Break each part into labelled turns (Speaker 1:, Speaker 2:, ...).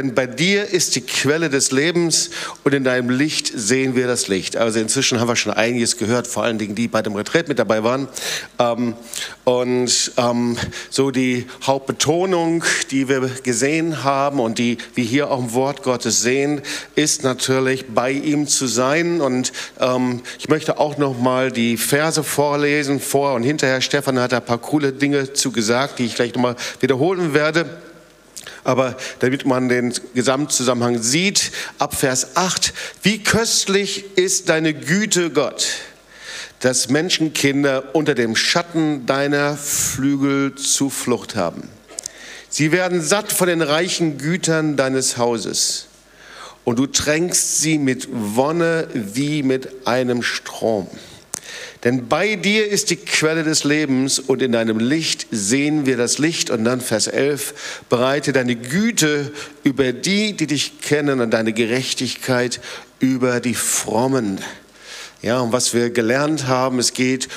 Speaker 1: denn bei dir ist die Quelle des Lebens und in deinem Licht sehen wir das Licht. Also inzwischen haben wir schon einiges gehört, vor allen Dingen die bei dem Retreat mit dabei waren. Ähm, und ähm, so die Hauptbetonung, die wir gesehen haben und die wir hier auch im Wort Gottes sehen, ist natürlich bei ihm zu sein. Und ähm, ich möchte auch noch mal die Verse vorlesen vor und hinterher. Stefan hat ein paar coole Dinge zu gesagt, die ich gleich noch mal wiederholen werde. Aber damit man den Gesamtzusammenhang sieht, ab Vers 8, wie köstlich ist deine Güte, Gott, dass Menschenkinder unter dem Schatten deiner Flügel Zuflucht haben. Sie werden satt von den reichen Gütern deines Hauses und du tränkst sie mit Wonne wie mit einem Strom. Denn bei dir ist die Quelle des Lebens und in deinem Licht sehen wir das Licht. Und dann Vers 11, bereite deine Güte über die, die dich kennen und deine Gerechtigkeit über die Frommen. Ja, und was wir gelernt haben, es geht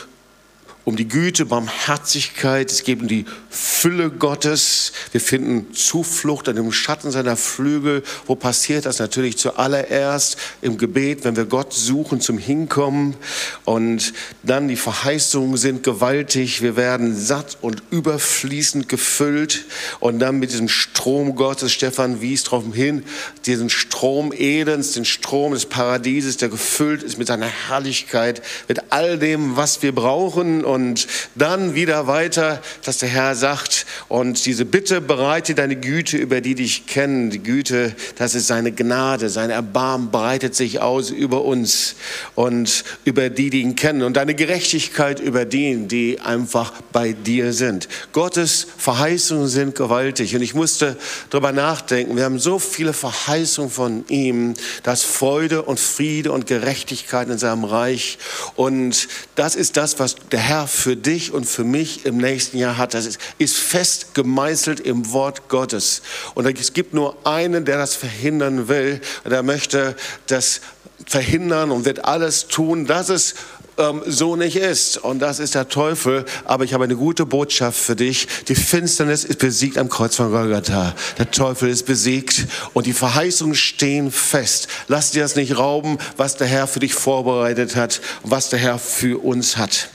Speaker 1: um die Güte, Barmherzigkeit, es geht um die Fülle Gottes. Wir finden Zuflucht an dem Schatten seiner Flügel. Wo passiert das? Natürlich zuallererst im Gebet, wenn wir Gott suchen zum Hinkommen. Und dann die Verheißungen sind gewaltig. Wir werden satt und überfließend gefüllt. Und dann mit diesem Strom Gottes, Stefan wies darauf hin, diesen Strom Edens, den Strom des Paradieses, der gefüllt ist mit seiner Herrlichkeit, mit all dem, was wir brauchen und dann wieder weiter, dass der Herr sagt, und diese Bitte bereite deine Güte über die dich kennen. Die Güte, das ist seine Gnade, sein Erbarmen breitet sich aus über uns und über die, die ihn kennen. Und deine Gerechtigkeit über die, die einfach bei dir sind. Gottes Verheißungen sind gewaltig. Und ich musste darüber nachdenken. Wir haben so viele Verheißungen von ihm, dass Freude und Friede und Gerechtigkeit in seinem Reich. Und das ist das, was der Herr für dich und für mich im nächsten Jahr hat. Das ist, ist fest gemeißelt im Wort Gottes. Und es gibt nur einen, der das verhindern will. Und er möchte das verhindern und wird alles tun, dass es ähm, so nicht ist. Und das ist der Teufel. Aber ich habe eine gute Botschaft für dich. Die Finsternis ist besiegt am Kreuz von Golgatha. Der Teufel ist besiegt und die Verheißungen stehen fest. Lass dir das nicht rauben, was der Herr für dich vorbereitet hat und was der Herr für uns hat.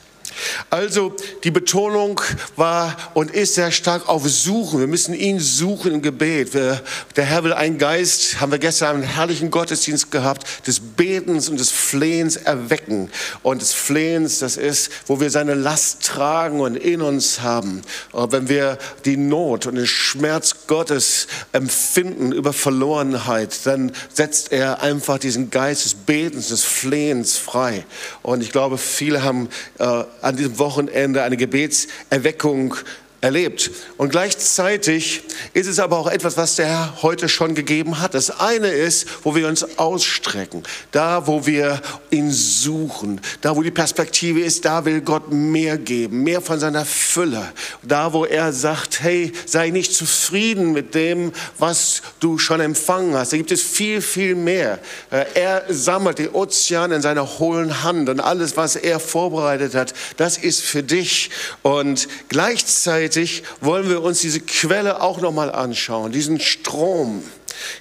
Speaker 1: Also die Betonung war und ist sehr stark auf Suchen. Wir müssen ihn suchen im Gebet. Wir, der Herr will einen Geist, haben wir gestern einen herrlichen Gottesdienst gehabt, des Betens und des Flehens erwecken. Und des Flehens, das ist, wo wir seine Last tragen und in uns haben. Und wenn wir die Not und den Schmerz Gottes empfinden über Verlorenheit, dann setzt er einfach diesen Geist des Betens, des Flehens frei. Und ich glaube, viele haben äh, an diesem Wochenende eine Gebetserweckung erlebt. Und gleichzeitig ist es aber auch etwas, was der Herr heute schon gegeben hat. Das eine ist, wo wir uns ausstrecken, da wo wir ihn suchen, da wo die Perspektive ist, da will Gott mehr geben, mehr von seiner Fülle. Da wo er sagt, hey, sei nicht zufrieden mit dem, was du schon empfangen hast. Da gibt es viel, viel mehr. Äh, er sammelt den Ozean in seiner hohlen Hand und alles, was er vorbereitet hat, das ist für dich. Und gleichzeitig gleichzeitig wollen wir uns diese Quelle auch noch mal anschauen, diesen Strom.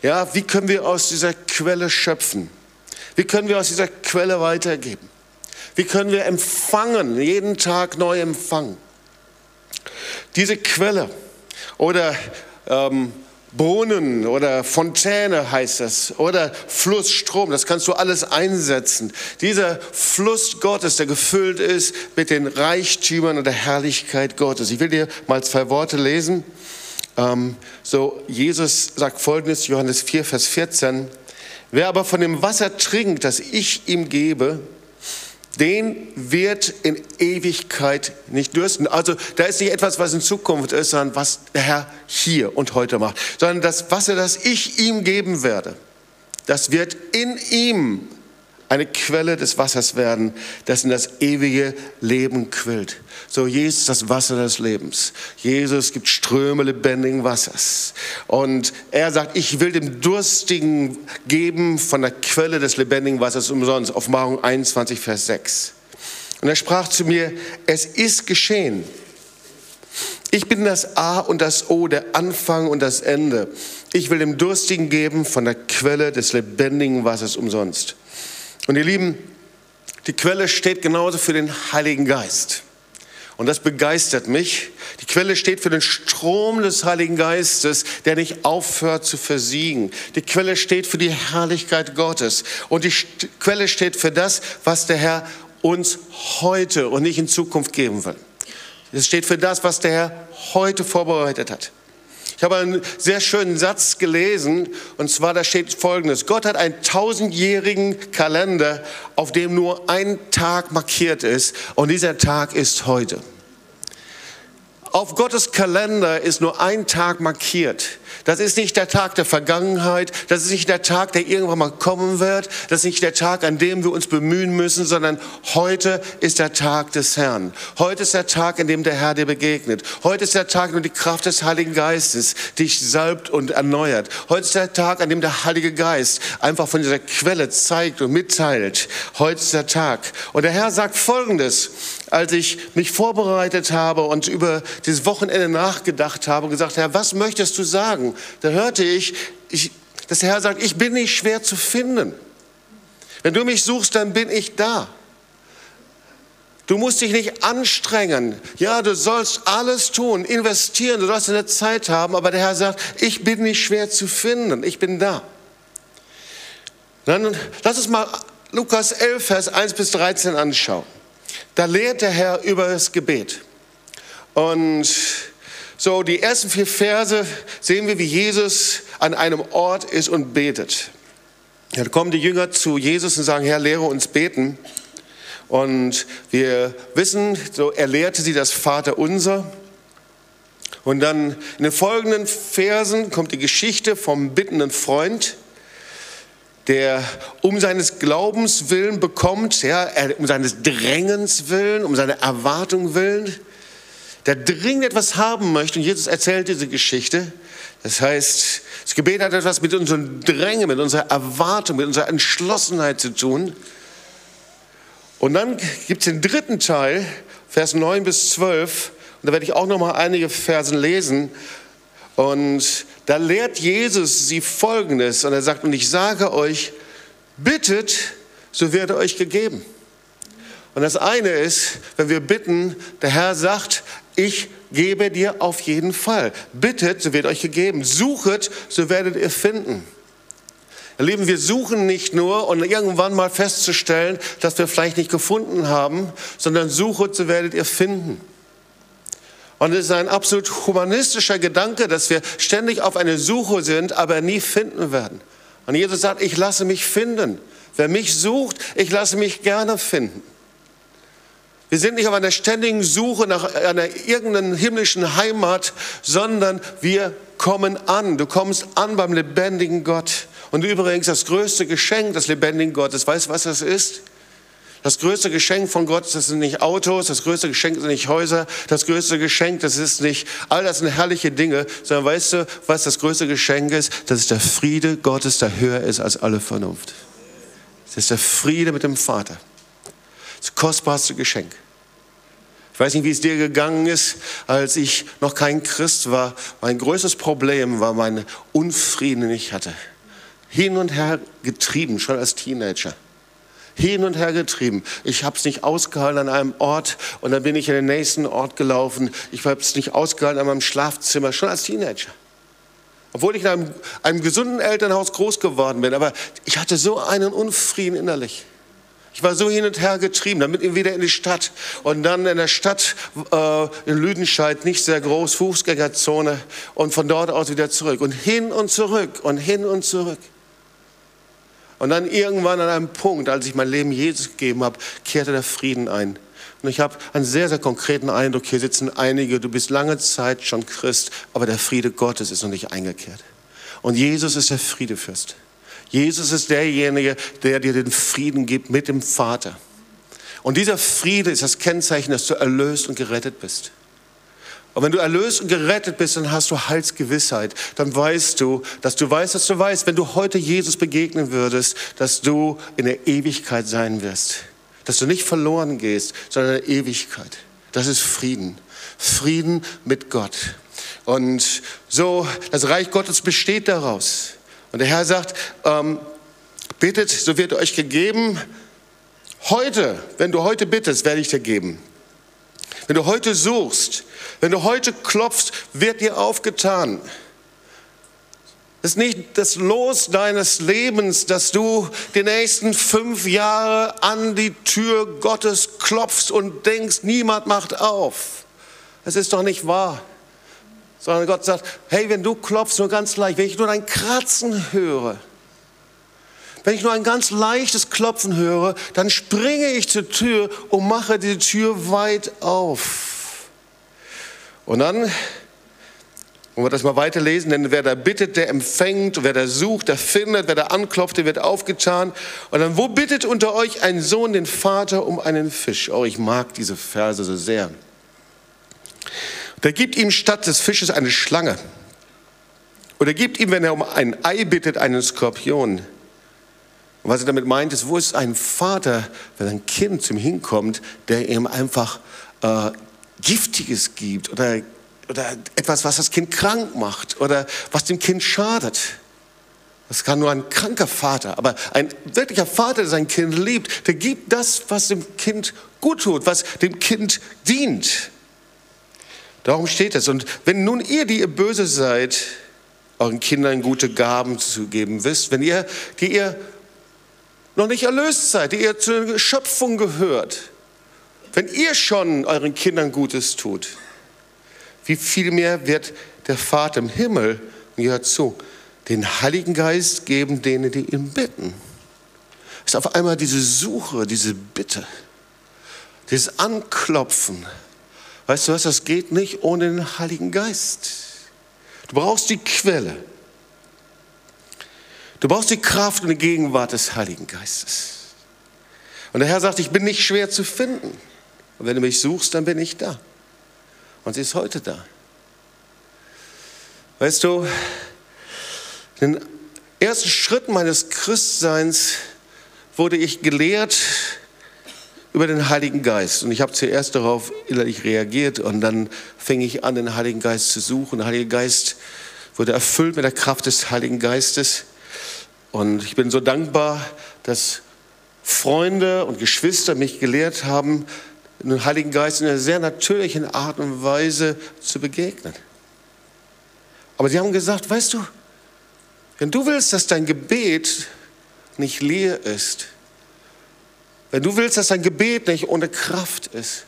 Speaker 1: Ja, wie können wir aus dieser Quelle schöpfen? Wie können wir aus dieser Quelle weitergeben? Wie können wir empfangen, jeden Tag neu empfangen? Diese Quelle oder ähm, Brunnen oder Fontäne heißt das oder Flussstrom, das kannst du alles einsetzen. Dieser Fluss Gottes, der gefüllt ist mit den Reichtümern und der Herrlichkeit Gottes. Ich will dir mal zwei Worte lesen. Ähm, so, Jesus sagt folgendes, Johannes 4, Vers 14. Wer aber von dem Wasser trinkt, das ich ihm gebe, den wird in Ewigkeit nicht dürsten. Also da ist nicht etwas, was in Zukunft ist, sondern was der Herr hier und heute macht, sondern das Wasser, das ich ihm geben werde, das wird in ihm eine Quelle des Wassers werden, das in das ewige Leben quillt. So, Jesus das Wasser des Lebens. Jesus gibt Ströme lebendigen Wassers. Und er sagt, ich will dem Durstigen geben von der Quelle des lebendigen Wassers umsonst. Offenbarung 21, Vers 6. Und er sprach zu mir, es ist geschehen. Ich bin das A und das O, der Anfang und das Ende. Ich will dem Durstigen geben von der Quelle des lebendigen Wassers umsonst. Und ihr Lieben, die Quelle steht genauso für den Heiligen Geist. Und das begeistert mich. Die Quelle steht für den Strom des Heiligen Geistes, der nicht aufhört zu versiegen. Die Quelle steht für die Herrlichkeit Gottes. Und die Quelle steht für das, was der Herr uns heute und nicht in Zukunft geben will. Es steht für das, was der Herr heute vorbereitet hat. Ich habe einen sehr schönen Satz gelesen, und zwar da steht folgendes. Gott hat einen tausendjährigen Kalender, auf dem nur ein Tag markiert ist, und dieser Tag ist heute. Auf Gottes Kalender ist nur ein Tag markiert. Das ist nicht der Tag der Vergangenheit, das ist nicht der Tag, der irgendwann mal kommen wird, das ist nicht der Tag, an dem wir uns bemühen müssen, sondern heute ist der Tag des Herrn. Heute ist der Tag, in dem der Herr dir begegnet. Heute ist der Tag, in dem die Kraft des Heiligen Geistes dich salbt und erneuert. Heute ist der Tag, an dem der Heilige Geist einfach von dieser Quelle zeigt und mitteilt. Heute ist der Tag. Und der Herr sagt Folgendes, als ich mich vorbereitet habe und über dieses Wochenende nachgedacht habe und gesagt, Herr, was möchtest du sagen? da hörte ich, ich, dass der Herr sagt, ich bin nicht schwer zu finden. Wenn du mich suchst, dann bin ich da. Du musst dich nicht anstrengen. Ja, du sollst alles tun, investieren, du sollst eine Zeit haben, aber der Herr sagt, ich bin nicht schwer zu finden, ich bin da. Dann lass uns mal Lukas 11, Vers 1 bis 13 anschauen. Da lehrt der Herr über das Gebet. Und so, die ersten vier Verse sehen wir, wie Jesus an einem Ort ist und betet. Da kommen die Jünger zu Jesus und sagen, Herr, lehre uns beten. Und wir wissen, so er lehrte sie das Vaterunser. Und dann in den folgenden Versen kommt die Geschichte vom bittenden Freund, der um seines Glaubens willen bekommt, ja, um seines Drängens willen, um seine Erwartung willen, der dringend etwas haben möchte. Und Jesus erzählt diese Geschichte. Das heißt, das Gebet hat etwas mit unserem Drängen, mit unserer Erwartung, mit unserer Entschlossenheit zu tun. Und dann gibt es den dritten Teil, Vers 9 bis 12. Und da werde ich auch noch mal einige Versen lesen. Und da lehrt Jesus sie Folgendes. Und er sagt, und ich sage euch, bittet, so wird euch gegeben. Und das eine ist, wenn wir bitten, der Herr sagt, ich gebe dir auf jeden Fall. Bittet, so wird euch gegeben. Suchet, so werdet ihr finden. Ihr Lieben, wir suchen nicht nur, um irgendwann mal festzustellen, dass wir vielleicht nicht gefunden haben, sondern suchet, so werdet ihr finden. Und es ist ein absolut humanistischer Gedanke, dass wir ständig auf eine Suche sind, aber nie finden werden. Und Jesus sagt, ich lasse mich finden. Wer mich sucht, ich lasse mich gerne finden. Wir sind nicht auf einer ständigen Suche nach einer irgendeinen himmlischen Heimat, sondern wir kommen an. Du kommst an beim lebendigen Gott. Und übrigens das größte Geschenk des lebendigen Gottes, weißt du, was das ist? Das größte Geschenk von Gott, das sind nicht Autos, das größte Geschenk sind nicht Häuser, das größte Geschenk, das ist nicht, all das sind herrliche Dinge, sondern weißt du, was das größte Geschenk ist? Das ist der Friede Gottes, der höher ist als alle Vernunft. Das ist der Friede mit dem Vater das kostbarste Geschenk. Ich weiß nicht, wie es dir gegangen ist, als ich noch kein Christ war. Mein größtes Problem war mein Unfrieden, den ich hatte. Hin und her getrieben, schon als Teenager. Hin und her getrieben. Ich habe es nicht ausgehalten an einem Ort und dann bin ich in den nächsten Ort gelaufen. Ich habe es nicht ausgehalten an meinem Schlafzimmer, schon als Teenager. Obwohl ich in einem, einem gesunden Elternhaus groß geworden bin. Aber ich hatte so einen Unfrieden innerlich. Ich war so hin und her getrieben, damit wieder in die Stadt und dann in der Stadt äh, in Lüdenscheid, nicht sehr groß, Fußgängerzone und von dort aus wieder zurück und hin und zurück und hin und zurück. Und dann irgendwann an einem Punkt, als ich mein Leben Jesus gegeben habe, kehrte der Frieden ein. Und ich habe einen sehr, sehr konkreten Eindruck, hier sitzen einige, du bist lange Zeit schon Christ, aber der Friede Gottes ist noch nicht eingekehrt. Und Jesus ist der Friedefürst. Jesus ist derjenige, der dir den Frieden gibt mit dem Vater. Und dieser Friede ist das Kennzeichen, dass du erlöst und gerettet bist. Und wenn du erlöst und gerettet bist, dann hast du Heilsgewissheit. Dann weißt du, dass du weißt, dass du weißt, wenn du heute Jesus begegnen würdest, dass du in der Ewigkeit sein wirst. Dass du nicht verloren gehst, sondern in der Ewigkeit. Das ist Frieden. Frieden mit Gott. Und so, das Reich Gottes besteht daraus. Und der Herr sagt, ähm, bittet, so wird euch gegeben. Heute, wenn du heute bittest, werde ich dir geben. Wenn du heute suchst, wenn du heute klopfst, wird dir aufgetan. Das ist nicht das Los deines Lebens, dass du die nächsten fünf Jahre an die Tür Gottes klopfst und denkst, niemand macht auf. Es ist doch nicht wahr. Sondern Gott sagt, hey, wenn du klopfst, nur ganz leicht, wenn ich nur ein Kratzen höre, wenn ich nur ein ganz leichtes Klopfen höre, dann springe ich zur Tür und mache die Tür weit auf. Und dann, wenn wir das mal weiterlesen, denn wer da bittet, der empfängt, wer da sucht, der findet, wer da anklopft, der wird aufgetan. Und dann, wo bittet unter euch ein Sohn den Vater um einen Fisch? Oh, ich mag diese Verse so sehr. Der gibt ihm statt des Fisches eine Schlange. Oder gibt ihm, wenn er um ein Ei bittet, einen Skorpion. Und was er damit meint, ist, wo ist ein Vater, wenn ein Kind zum hinkommt, der ihm einfach äh, Giftiges gibt oder, oder etwas, was das Kind krank macht oder was dem Kind schadet. Das kann nur ein kranker Vater, aber ein wirklicher Vater, der sein Kind liebt, der gibt das, was dem Kind gut tut, was dem Kind dient. Darum steht es. Und wenn nun ihr, die ihr böse seid, euren Kindern gute Gaben zu geben wisst, wenn ihr, die ihr noch nicht erlöst seid, die ihr zur Schöpfung gehört, wenn ihr schon euren Kindern Gutes tut, wie viel mehr wird der Vater im Himmel, und gehört zu, den Heiligen Geist geben denen, die ihn bitten. Es ist auf einmal diese Suche, diese Bitte, dieses Anklopfen. Weißt du was, das geht nicht ohne den Heiligen Geist. Du brauchst die Quelle. Du brauchst die Kraft und die Gegenwart des Heiligen Geistes. Und der Herr sagt, ich bin nicht schwer zu finden. Und wenn du mich suchst, dann bin ich da. Und sie ist heute da. Weißt du, den ersten Schritten meines Christseins wurde ich gelehrt über den Heiligen Geist. Und ich habe zuerst darauf innerlich reagiert und dann fing ich an, den Heiligen Geist zu suchen. Der Heilige Geist wurde erfüllt mit der Kraft des Heiligen Geistes. Und ich bin so dankbar, dass Freunde und Geschwister mich gelehrt haben, den Heiligen Geist in einer sehr natürlichen Art und Weise zu begegnen. Aber sie haben gesagt, weißt du, wenn du willst, dass dein Gebet nicht leer ist, wenn du willst, dass dein Gebet nicht ohne Kraft ist,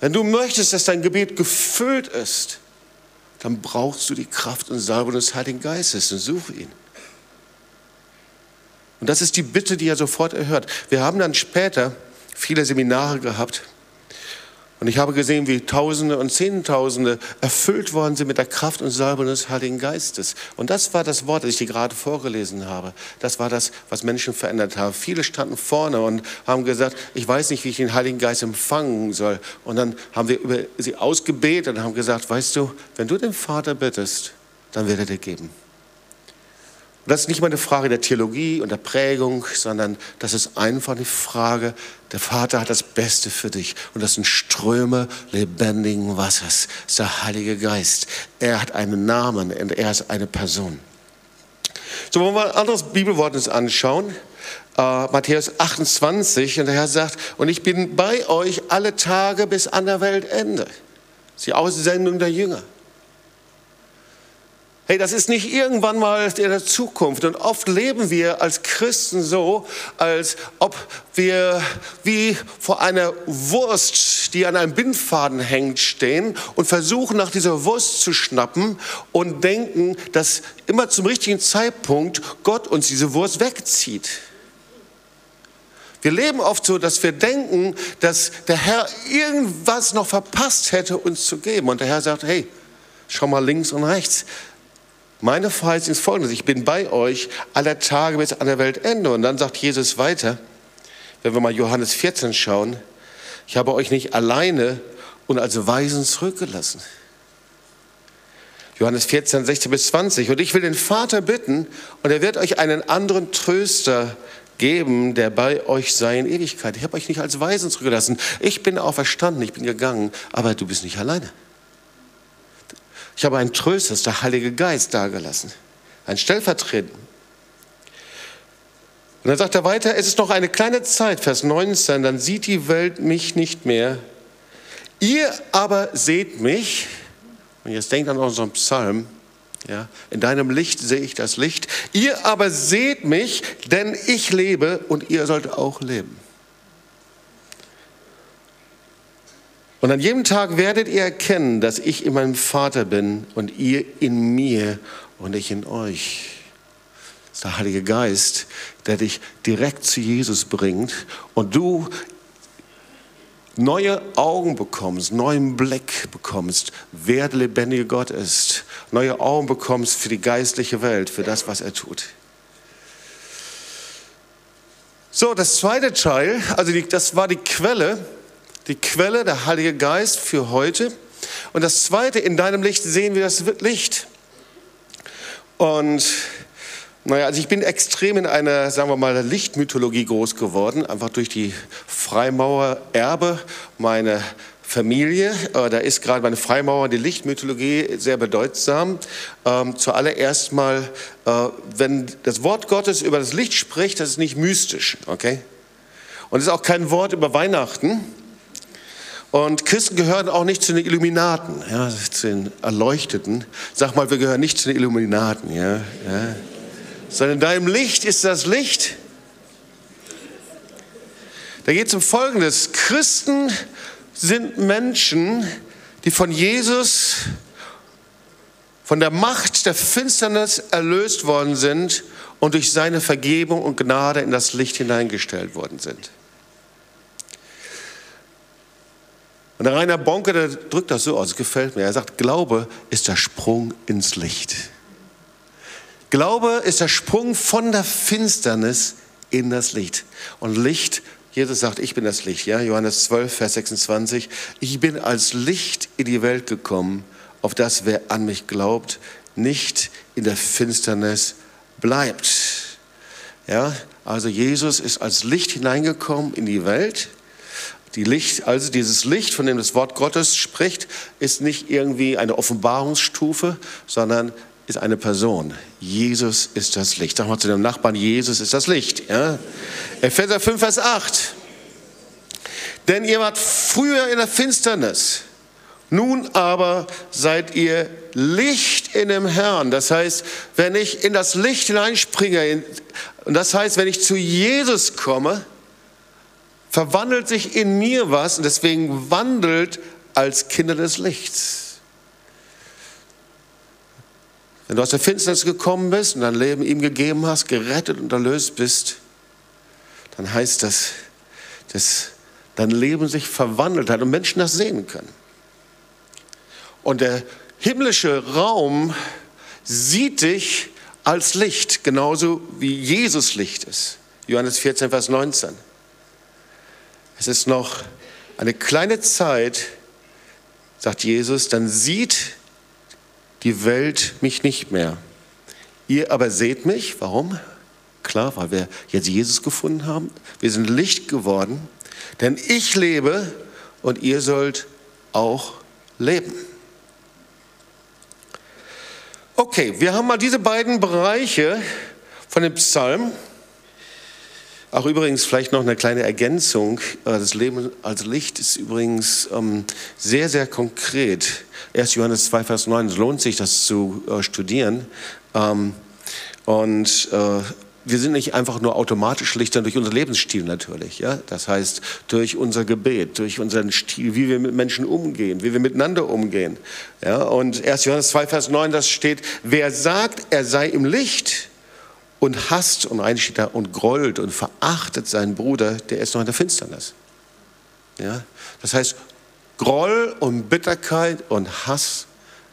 Speaker 1: wenn du möchtest, dass dein Gebet gefüllt ist, dann brauchst du die Kraft und Salbung des Heiligen Geistes und suche ihn. Und das ist die Bitte, die er sofort erhört. Wir haben dann später viele Seminare gehabt. Und ich habe gesehen, wie Tausende und Zehntausende erfüllt worden sind mit der Kraft und Salbung des Heiligen Geistes. Und das war das Wort, das ich dir gerade vorgelesen habe. Das war das, was Menschen verändert haben. Viele standen vorne und haben gesagt, ich weiß nicht, wie ich den Heiligen Geist empfangen soll. Und dann haben wir über sie ausgebetet und haben gesagt, weißt du, wenn du den Vater bittest, dann wird er dir geben. Das ist nicht mal eine Frage der Theologie und der Prägung, sondern das ist einfach eine Frage, der Vater hat das Beste für dich. Und das sind Ströme lebendigen Wassers. Das ist der Heilige Geist. Er hat einen Namen und er ist eine Person. So, wollen wir ein anderes Bibelwort uns anschauen. Uh, Matthäus 28, und der Herr sagt, und ich bin bei euch alle Tage bis an der Weltende. Das ist die Aussendung der Jünger. Hey, das ist nicht irgendwann mal in der Zukunft. Und oft leben wir als Christen so, als ob wir wie vor einer Wurst, die an einem Bindfaden hängt, stehen und versuchen nach dieser Wurst zu schnappen und denken, dass immer zum richtigen Zeitpunkt Gott uns diese Wurst wegzieht. Wir leben oft so, dass wir denken, dass der Herr irgendwas noch verpasst hätte, uns zu geben. Und der Herr sagt, hey, schau mal links und rechts. Meine Verheißung ist folgendes, ich bin bei euch aller Tage bis an der Weltende. Und dann sagt Jesus weiter, wenn wir mal Johannes 14 schauen, ich habe euch nicht alleine und als Weisen zurückgelassen. Johannes 14, 16 bis 20. Und ich will den Vater bitten, und er wird euch einen anderen Tröster geben, der bei euch sei in Ewigkeit. Ich habe euch nicht als Weisen zurückgelassen. Ich bin auferstanden, ich bin gegangen, aber du bist nicht alleine. Ich habe einen Tröster, der Heilige Geist, dagelassen. Ein Stellvertreter. Und dann sagt er weiter, es ist noch eine kleine Zeit, Vers 19, dann sieht die Welt mich nicht mehr. Ihr aber seht mich, und jetzt denkt an unseren Psalm, ja, in deinem Licht sehe ich das Licht. Ihr aber seht mich, denn ich lebe und ihr sollt auch leben. Und an jedem Tag werdet ihr erkennen, dass ich in meinem Vater bin und ihr in mir und ich in euch. Das ist der Heilige Geist, der dich direkt zu Jesus bringt und du neue Augen bekommst, neuen Blick bekommst, wer der lebendige Gott ist, neue Augen bekommst für die geistliche Welt, für das, was er tut. So, das zweite Teil, also die, das war die Quelle, die Quelle, der Heilige Geist für heute. Und das Zweite, in deinem Licht sehen wir das Licht. Und naja, also ich bin extrem in einer, sagen wir mal, Lichtmythologie groß geworden, einfach durch die Freimaurer-Erbe meiner Familie. Äh, da ist gerade meine Freimaurer die Lichtmythologie sehr bedeutsam. Ähm, zuallererst mal, äh, wenn das Wort Gottes über das Licht spricht, das ist nicht mystisch, okay? Und es ist auch kein Wort über Weihnachten, und Christen gehören auch nicht zu den Illuminaten, ja, zu den Erleuchteten. Sag mal, wir gehören nicht zu den Illuminaten, ja, ja. sondern in deinem Licht ist das Licht. Da geht es um Folgendes. Christen sind Menschen, die von Jesus, von der Macht der Finsternis erlöst worden sind und durch seine Vergebung und Gnade in das Licht hineingestellt worden sind. Und der Rainer Bonke, der drückt das so aus, es gefällt mir. Er sagt, Glaube ist der Sprung ins Licht. Glaube ist der Sprung von der Finsternis in das Licht. Und Licht, Jesus sagt, ich bin das Licht. Ja? Johannes 12, Vers 26. Ich bin als Licht in die Welt gekommen, auf das wer an mich glaubt, nicht in der Finsternis bleibt. Ja? Also Jesus ist als Licht hineingekommen in die Welt die Licht, also dieses Licht, von dem das Wort Gottes spricht, ist nicht irgendwie eine Offenbarungsstufe, sondern ist eine Person. Jesus ist das Licht. Sag mal zu dem Nachbarn, Jesus ist das Licht. Ja? Epheser 5, Vers 8. Denn ihr wart früher in der Finsternis, nun aber seid ihr Licht in dem Herrn. Das heißt, wenn ich in das Licht hineinspringe, und das heißt, wenn ich zu Jesus komme, verwandelt sich in mir was und deswegen wandelt als Kinder des Lichts. Wenn du aus der Finsternis gekommen bist und dein Leben ihm gegeben hast, gerettet und erlöst bist, dann heißt das, dass dein Leben sich verwandelt hat und Menschen das sehen können. Und der himmlische Raum sieht dich als Licht, genauso wie Jesus Licht ist. Johannes 14, Vers 19. Es ist noch eine kleine Zeit, sagt Jesus, dann sieht die Welt mich nicht mehr. Ihr aber seht mich. Warum? Klar, weil wir jetzt Jesus gefunden haben. Wir sind Licht geworden. Denn ich lebe und ihr sollt auch leben. Okay, wir haben mal diese beiden Bereiche von dem Psalm auch übrigens vielleicht noch eine kleine Ergänzung. Äh, das Leben als Licht ist übrigens ähm, sehr, sehr konkret. 1. Johannes 2, Vers 9, es lohnt sich, das zu äh, studieren. Ähm, und äh, wir sind nicht einfach nur automatisch Lichter durch unseren Lebensstil natürlich. Ja? Das heißt, durch unser Gebet, durch unseren Stil, wie wir mit Menschen umgehen, wie wir miteinander umgehen. Ja? Und 1. Johannes 2, Vers 9, das steht, wer sagt, er sei im Licht, und hasst und eigentlich steht da und grollt und verachtet seinen Bruder, der ist noch in der Finsternis. Ja? Das heißt, Groll und Bitterkeit und Hass,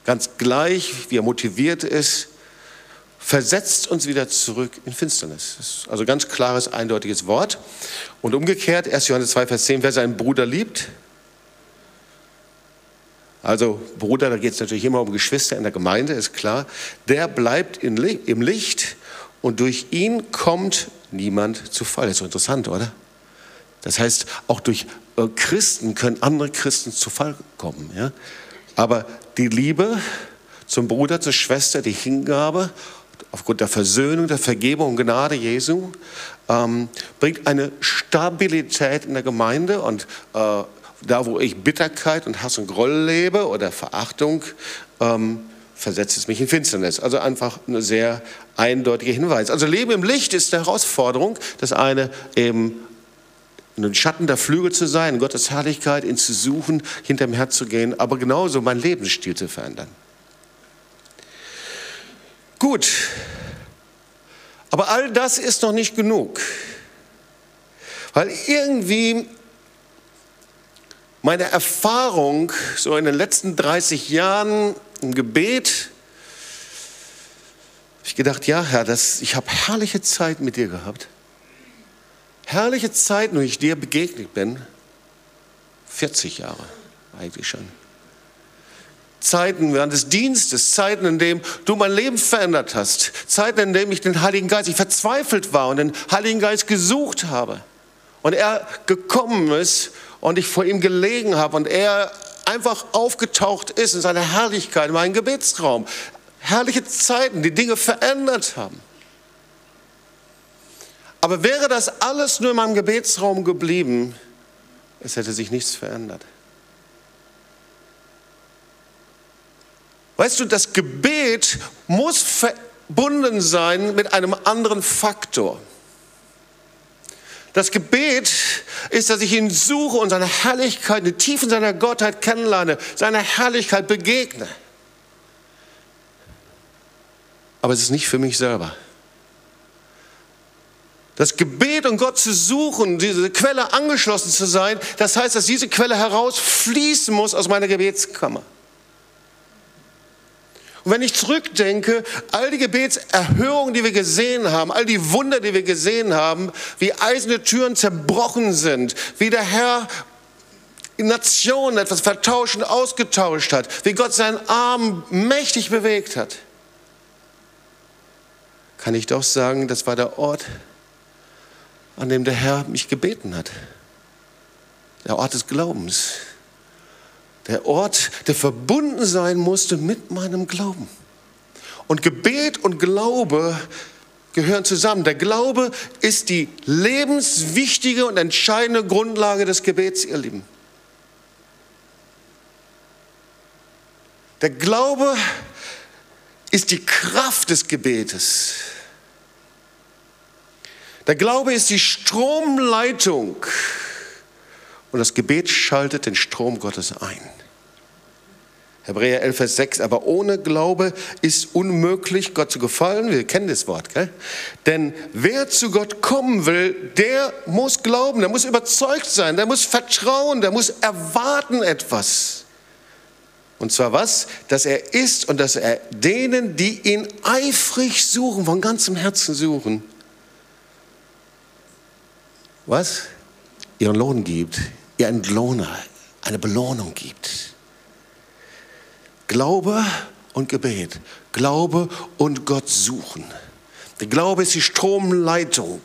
Speaker 1: ganz gleich, wie er motiviert ist, versetzt uns wieder zurück in Finsternis. Also ganz klares, eindeutiges Wort. Und umgekehrt, 1. Johannes 2, Vers 10, wer seinen Bruder liebt, also Bruder, da geht es natürlich immer um Geschwister in der Gemeinde, ist klar, der bleibt im Licht und durch ihn kommt niemand zu Fall. Das ist so interessant, oder? Das heißt, auch durch äh, Christen können andere Christen zu Fall kommen. Ja? Aber die Liebe zum Bruder, zur Schwester, die Hingabe, aufgrund der Versöhnung, der Vergebung und Gnade Jesu, ähm, bringt eine Stabilität in der Gemeinde und äh, da, wo ich Bitterkeit und Hass und Groll lebe oder Verachtung, ähm, versetzt es mich in Finsternis. Also einfach ein sehr eindeutiger Hinweis. Also Leben im Licht ist eine Herausforderung. Das eine eben in den Schatten der Flügel zu sein, Gottes Herrlichkeit, ihn zu suchen, hinterm Herz zu gehen, aber genauso meinen Lebensstil zu verändern. Gut, aber all das ist noch nicht genug, weil irgendwie meine Erfahrung so in den letzten 30 Jahren im Gebet, ich gedacht, ja Herr, das, ich habe herrliche Zeit mit dir gehabt herrliche Zeiten, wo ich dir begegnet bin. 40 Jahre eigentlich schon. Zeiten während des Dienstes, Zeiten, in denen du mein Leben verändert hast, Zeiten, in denen ich den Heiligen Geist, ich verzweifelt war und den Heiligen Geist gesucht habe und er gekommen ist und ich vor ihm gelegen habe und er einfach aufgetaucht ist in seiner Herrlichkeit in meinem Gebetsraum. Herrliche Zeiten, die Dinge verändert haben. Aber wäre das alles nur in meinem Gebetsraum geblieben, es hätte sich nichts verändert. Weißt du, das Gebet muss verbunden sein mit einem anderen Faktor. Das Gebet ist, dass ich ihn suche und seine Herrlichkeit, die Tiefen seiner Gottheit kennenlerne, seiner Herrlichkeit begegne. Aber es ist nicht für mich selber. Das Gebet und Gott zu suchen, diese Quelle angeschlossen zu sein, das heißt, dass diese Quelle herausfließen muss aus meiner Gebetskammer. Und wenn ich zurückdenke, all die Gebetserhörungen, die wir gesehen haben, all die Wunder, die wir gesehen haben, wie eiserne Türen zerbrochen sind, wie der Herr Nationen etwas vertauscht und ausgetauscht hat, wie Gott seinen Arm mächtig bewegt hat, kann ich doch sagen, das war der Ort, an dem der Herr mich gebeten hat. Der Ort des Glaubens. Der Ort, der verbunden sein musste mit meinem Glauben. Und Gebet und Glaube gehören zusammen. Der Glaube ist die lebenswichtige und entscheidende Grundlage des Gebets, ihr Lieben. Der Glaube ist die Kraft des Gebetes. Der Glaube ist die Stromleitung und das Gebet schaltet den Strom Gottes ein. Hebräer 11, Vers 6, aber ohne Glaube ist unmöglich, Gott zu gefallen. Wir kennen das Wort, gell? Denn wer zu Gott kommen will, der muss glauben, der muss überzeugt sein, der muss vertrauen, der muss erwarten etwas. Und zwar was? Dass er ist und dass er denen, die ihn eifrig suchen, von ganzem Herzen suchen, was? Ihren Lohn gibt, ihr Entlohner, eine Belohnung gibt. Glaube und Gebet, Glaube und Gott suchen. Der Glaube ist die Stromleitung.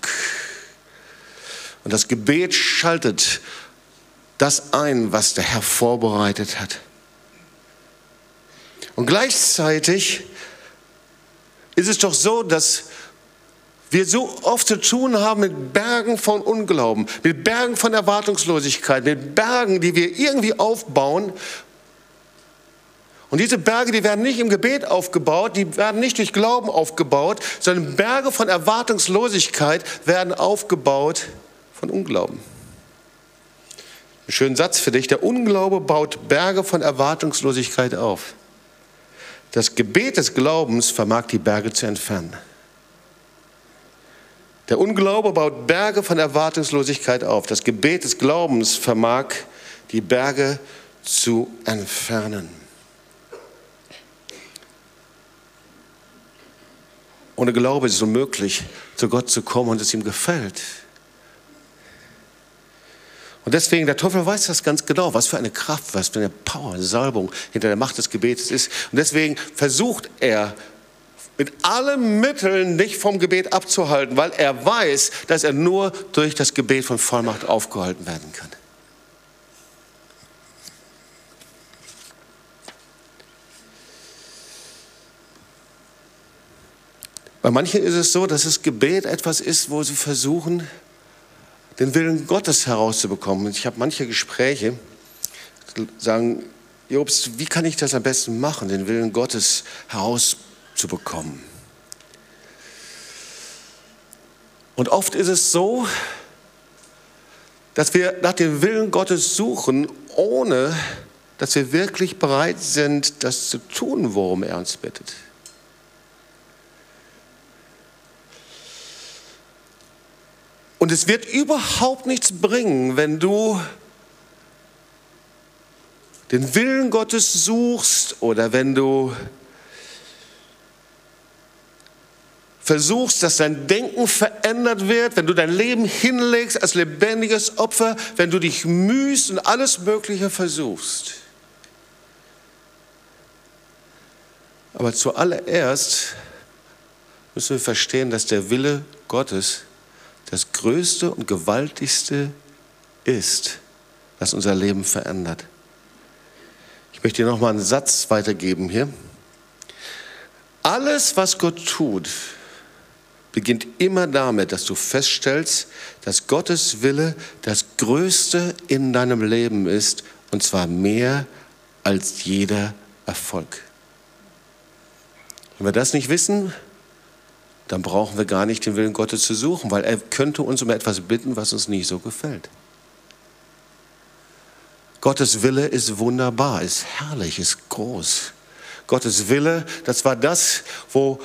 Speaker 1: Und das Gebet schaltet das ein, was der Herr vorbereitet hat. Und gleichzeitig ist es doch so, dass wir so oft zu tun haben mit Bergen von Unglauben, mit Bergen von Erwartungslosigkeit, mit Bergen, die wir irgendwie aufbauen. Und diese Berge, die werden nicht im Gebet aufgebaut, die werden nicht durch Glauben aufgebaut, sondern Berge von Erwartungslosigkeit werden aufgebaut von Unglauben. Ein schöner Satz für dich. Der Unglaube baut Berge von Erwartungslosigkeit auf. Das Gebet des Glaubens vermag die Berge zu entfernen. Der Unglaube baut Berge von Erwartungslosigkeit auf. Das Gebet des Glaubens vermag die Berge zu entfernen. Ohne Glaube ist es unmöglich, zu Gott zu kommen und es ihm gefällt. Und deswegen, der Teufel weiß das ganz genau, was für eine Kraft, was für eine Power, eine Salbung hinter der Macht des Gebetes ist. Und deswegen versucht er mit allen Mitteln dich vom Gebet abzuhalten, weil er weiß, dass er nur durch das Gebet von Vollmacht aufgehalten werden kann. Bei manchen ist es so, dass das Gebet etwas ist, wo sie versuchen, den Willen Gottes herauszubekommen. Ich habe manche Gespräche, sagen, Jobst, wie kann ich das am besten machen, den Willen Gottes herauszubekommen? Und oft ist es so, dass wir nach dem Willen Gottes suchen, ohne dass wir wirklich bereit sind, das zu tun, worum er uns bittet. Und es wird überhaupt nichts bringen, wenn du den Willen Gottes suchst oder wenn du versuchst, dass dein Denken verändert wird, wenn du dein Leben hinlegst als lebendiges Opfer, wenn du dich mühst und alles Mögliche versuchst. Aber zuallererst müssen wir verstehen, dass der Wille Gottes das Größte und Gewaltigste ist, was unser Leben verändert. Ich möchte dir noch mal einen Satz weitergeben hier. Alles, was Gott tut, beginnt immer damit, dass du feststellst, dass Gottes Wille das Größte in deinem Leben ist, und zwar mehr als jeder Erfolg. Wenn wir das nicht wissen, dann brauchen wir gar nicht den Willen Gottes zu suchen, weil er könnte uns um etwas bitten, was uns nicht so gefällt. Gottes Wille ist wunderbar, ist herrlich, ist groß. Gottes Wille, das war das, wo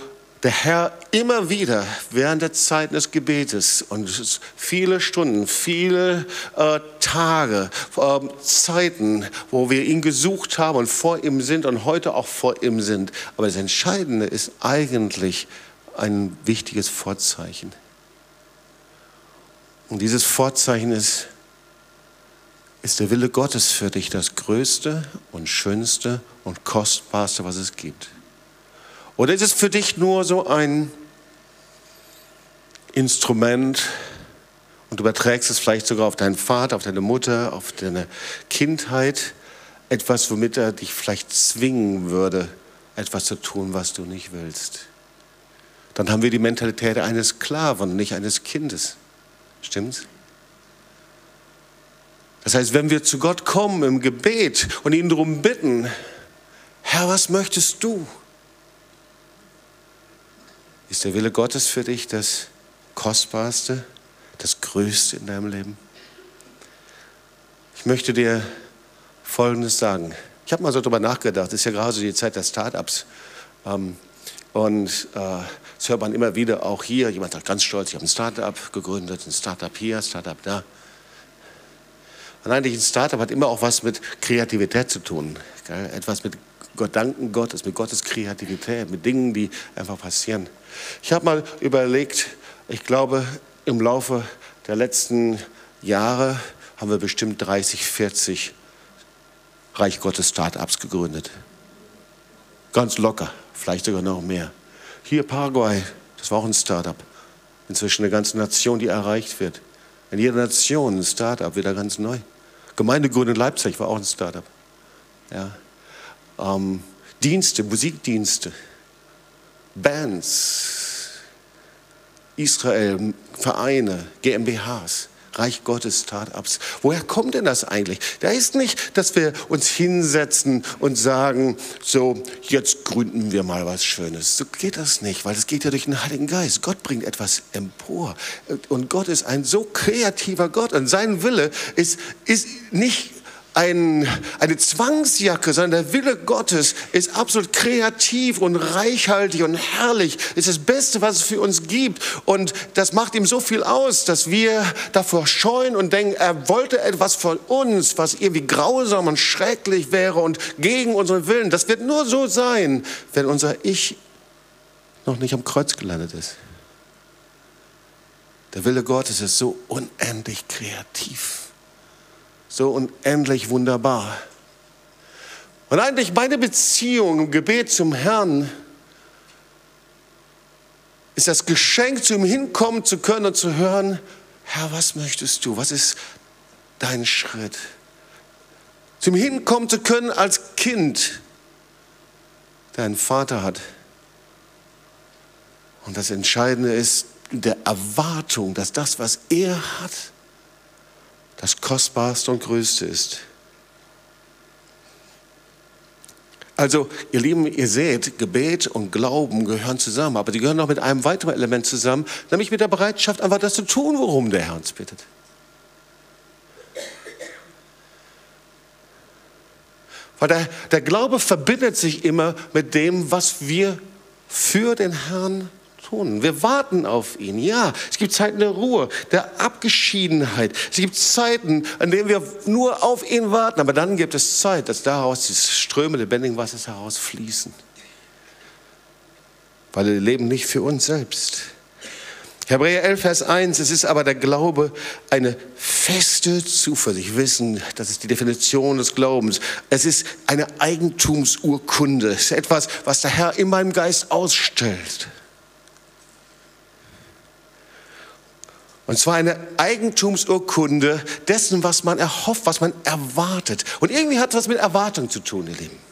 Speaker 1: der Herr immer wieder während der Zeit des Gebetes und viele Stunden, viele äh, Tage, äh, Zeiten, wo wir ihn gesucht haben und vor ihm sind und heute auch vor ihm sind. Aber das Entscheidende ist eigentlich, ein wichtiges Vorzeichen. Und dieses Vorzeichen ist, ist der Wille Gottes für dich das Größte und Schönste und Kostbarste, was es gibt. Oder ist es für dich nur so ein Instrument und du überträgst es vielleicht sogar auf deinen Vater, auf deine Mutter, auf deine Kindheit, etwas, womit er dich vielleicht zwingen würde, etwas zu tun, was du nicht willst dann haben wir die Mentalität eines Sklaven, nicht eines Kindes. Stimmt's? Das heißt, wenn wir zu Gott kommen im Gebet und ihn darum bitten, Herr, was möchtest du? Ist der Wille Gottes für dich das Kostbarste, das Größte in deinem Leben? Ich möchte dir Folgendes sagen. Ich habe mal so darüber nachgedacht, es ist ja gerade so die Zeit der Startups. Ähm, und äh, das hört man immer wieder, auch hier. Jemand sagt ganz stolz, ich habe ein Startup gegründet, ein Startup hier, ein Startup da. Und eigentlich ein Startup hat immer auch was mit Kreativität zu tun. Gell? Etwas mit Gedanken Gottes, mit Gottes Kreativität, mit Dingen, die einfach passieren. Ich habe mal überlegt, ich glaube, im Laufe der letzten Jahre haben wir bestimmt 30, 40 Reich Gottes Startups gegründet. Ganz locker, vielleicht sogar noch mehr. Hier Paraguay, das war auch ein Startup. Inzwischen eine ganze Nation, die erreicht wird. In jeder Nation ein Startup, wieder ganz neu. Gemeindegründung in Leipzig war auch ein Startup. Ja. Ähm, Dienste, Musikdienste, Bands, Israel, Vereine, GmbHs. Reich Gottes Start-ups. Woher kommt denn das eigentlich? Da ist nicht, dass wir uns hinsetzen und sagen, so, jetzt gründen wir mal was Schönes. So geht das nicht, weil es geht ja durch den Heiligen Geist. Gott bringt etwas empor. Und Gott ist ein so kreativer Gott und sein Wille ist, ist nicht ein, eine Zwangsjacke, sondern der Wille Gottes ist absolut kreativ und reichhaltig und herrlich. Ist das Beste, was es für uns gibt. Und das macht ihm so viel aus, dass wir davor scheuen und denken, er wollte etwas von uns, was irgendwie grausam und schrecklich wäre und gegen unseren Willen. Das wird nur so sein, wenn unser Ich noch nicht am Kreuz gelandet ist. Der Wille Gottes ist so unendlich kreativ so unendlich wunderbar. Und eigentlich meine Beziehung im Gebet zum Herrn ist das Geschenk, zu ihm hinkommen zu können und zu hören, Herr, was möchtest du? Was ist dein Schritt? Zu ihm hinkommen zu können als Kind, der einen Vater hat. Und das Entscheidende ist der Erwartung, dass das, was er hat, das Kostbarste und Größte ist. Also, ihr Lieben, ihr seht, Gebet und Glauben gehören zusammen, aber die gehören noch mit einem weiteren Element zusammen, nämlich mit der Bereitschaft, einfach das zu tun, worum der Herr uns bittet. Weil der, der Glaube verbindet sich immer mit dem, was wir für den Herrn tun. Wir warten auf ihn. Ja, es gibt Zeiten der Ruhe, der Abgeschiedenheit. Es gibt Zeiten, an denen wir nur auf ihn warten. Aber dann gibt es Zeit, dass daraus die Ströme lebendigen Wassers herausfließen. Weil wir leben nicht für uns selbst. Hebräer 11, Vers 1, es ist aber der Glaube eine feste Zuversicht. Wissen, das ist die Definition des Glaubens. Es ist eine Eigentumsurkunde. Es ist etwas, was der Herr in meinem Geist ausstellt. Und zwar eine Eigentumsurkunde dessen, was man erhofft, was man erwartet. Und irgendwie hat das mit Erwartung zu tun, ihr Lieben.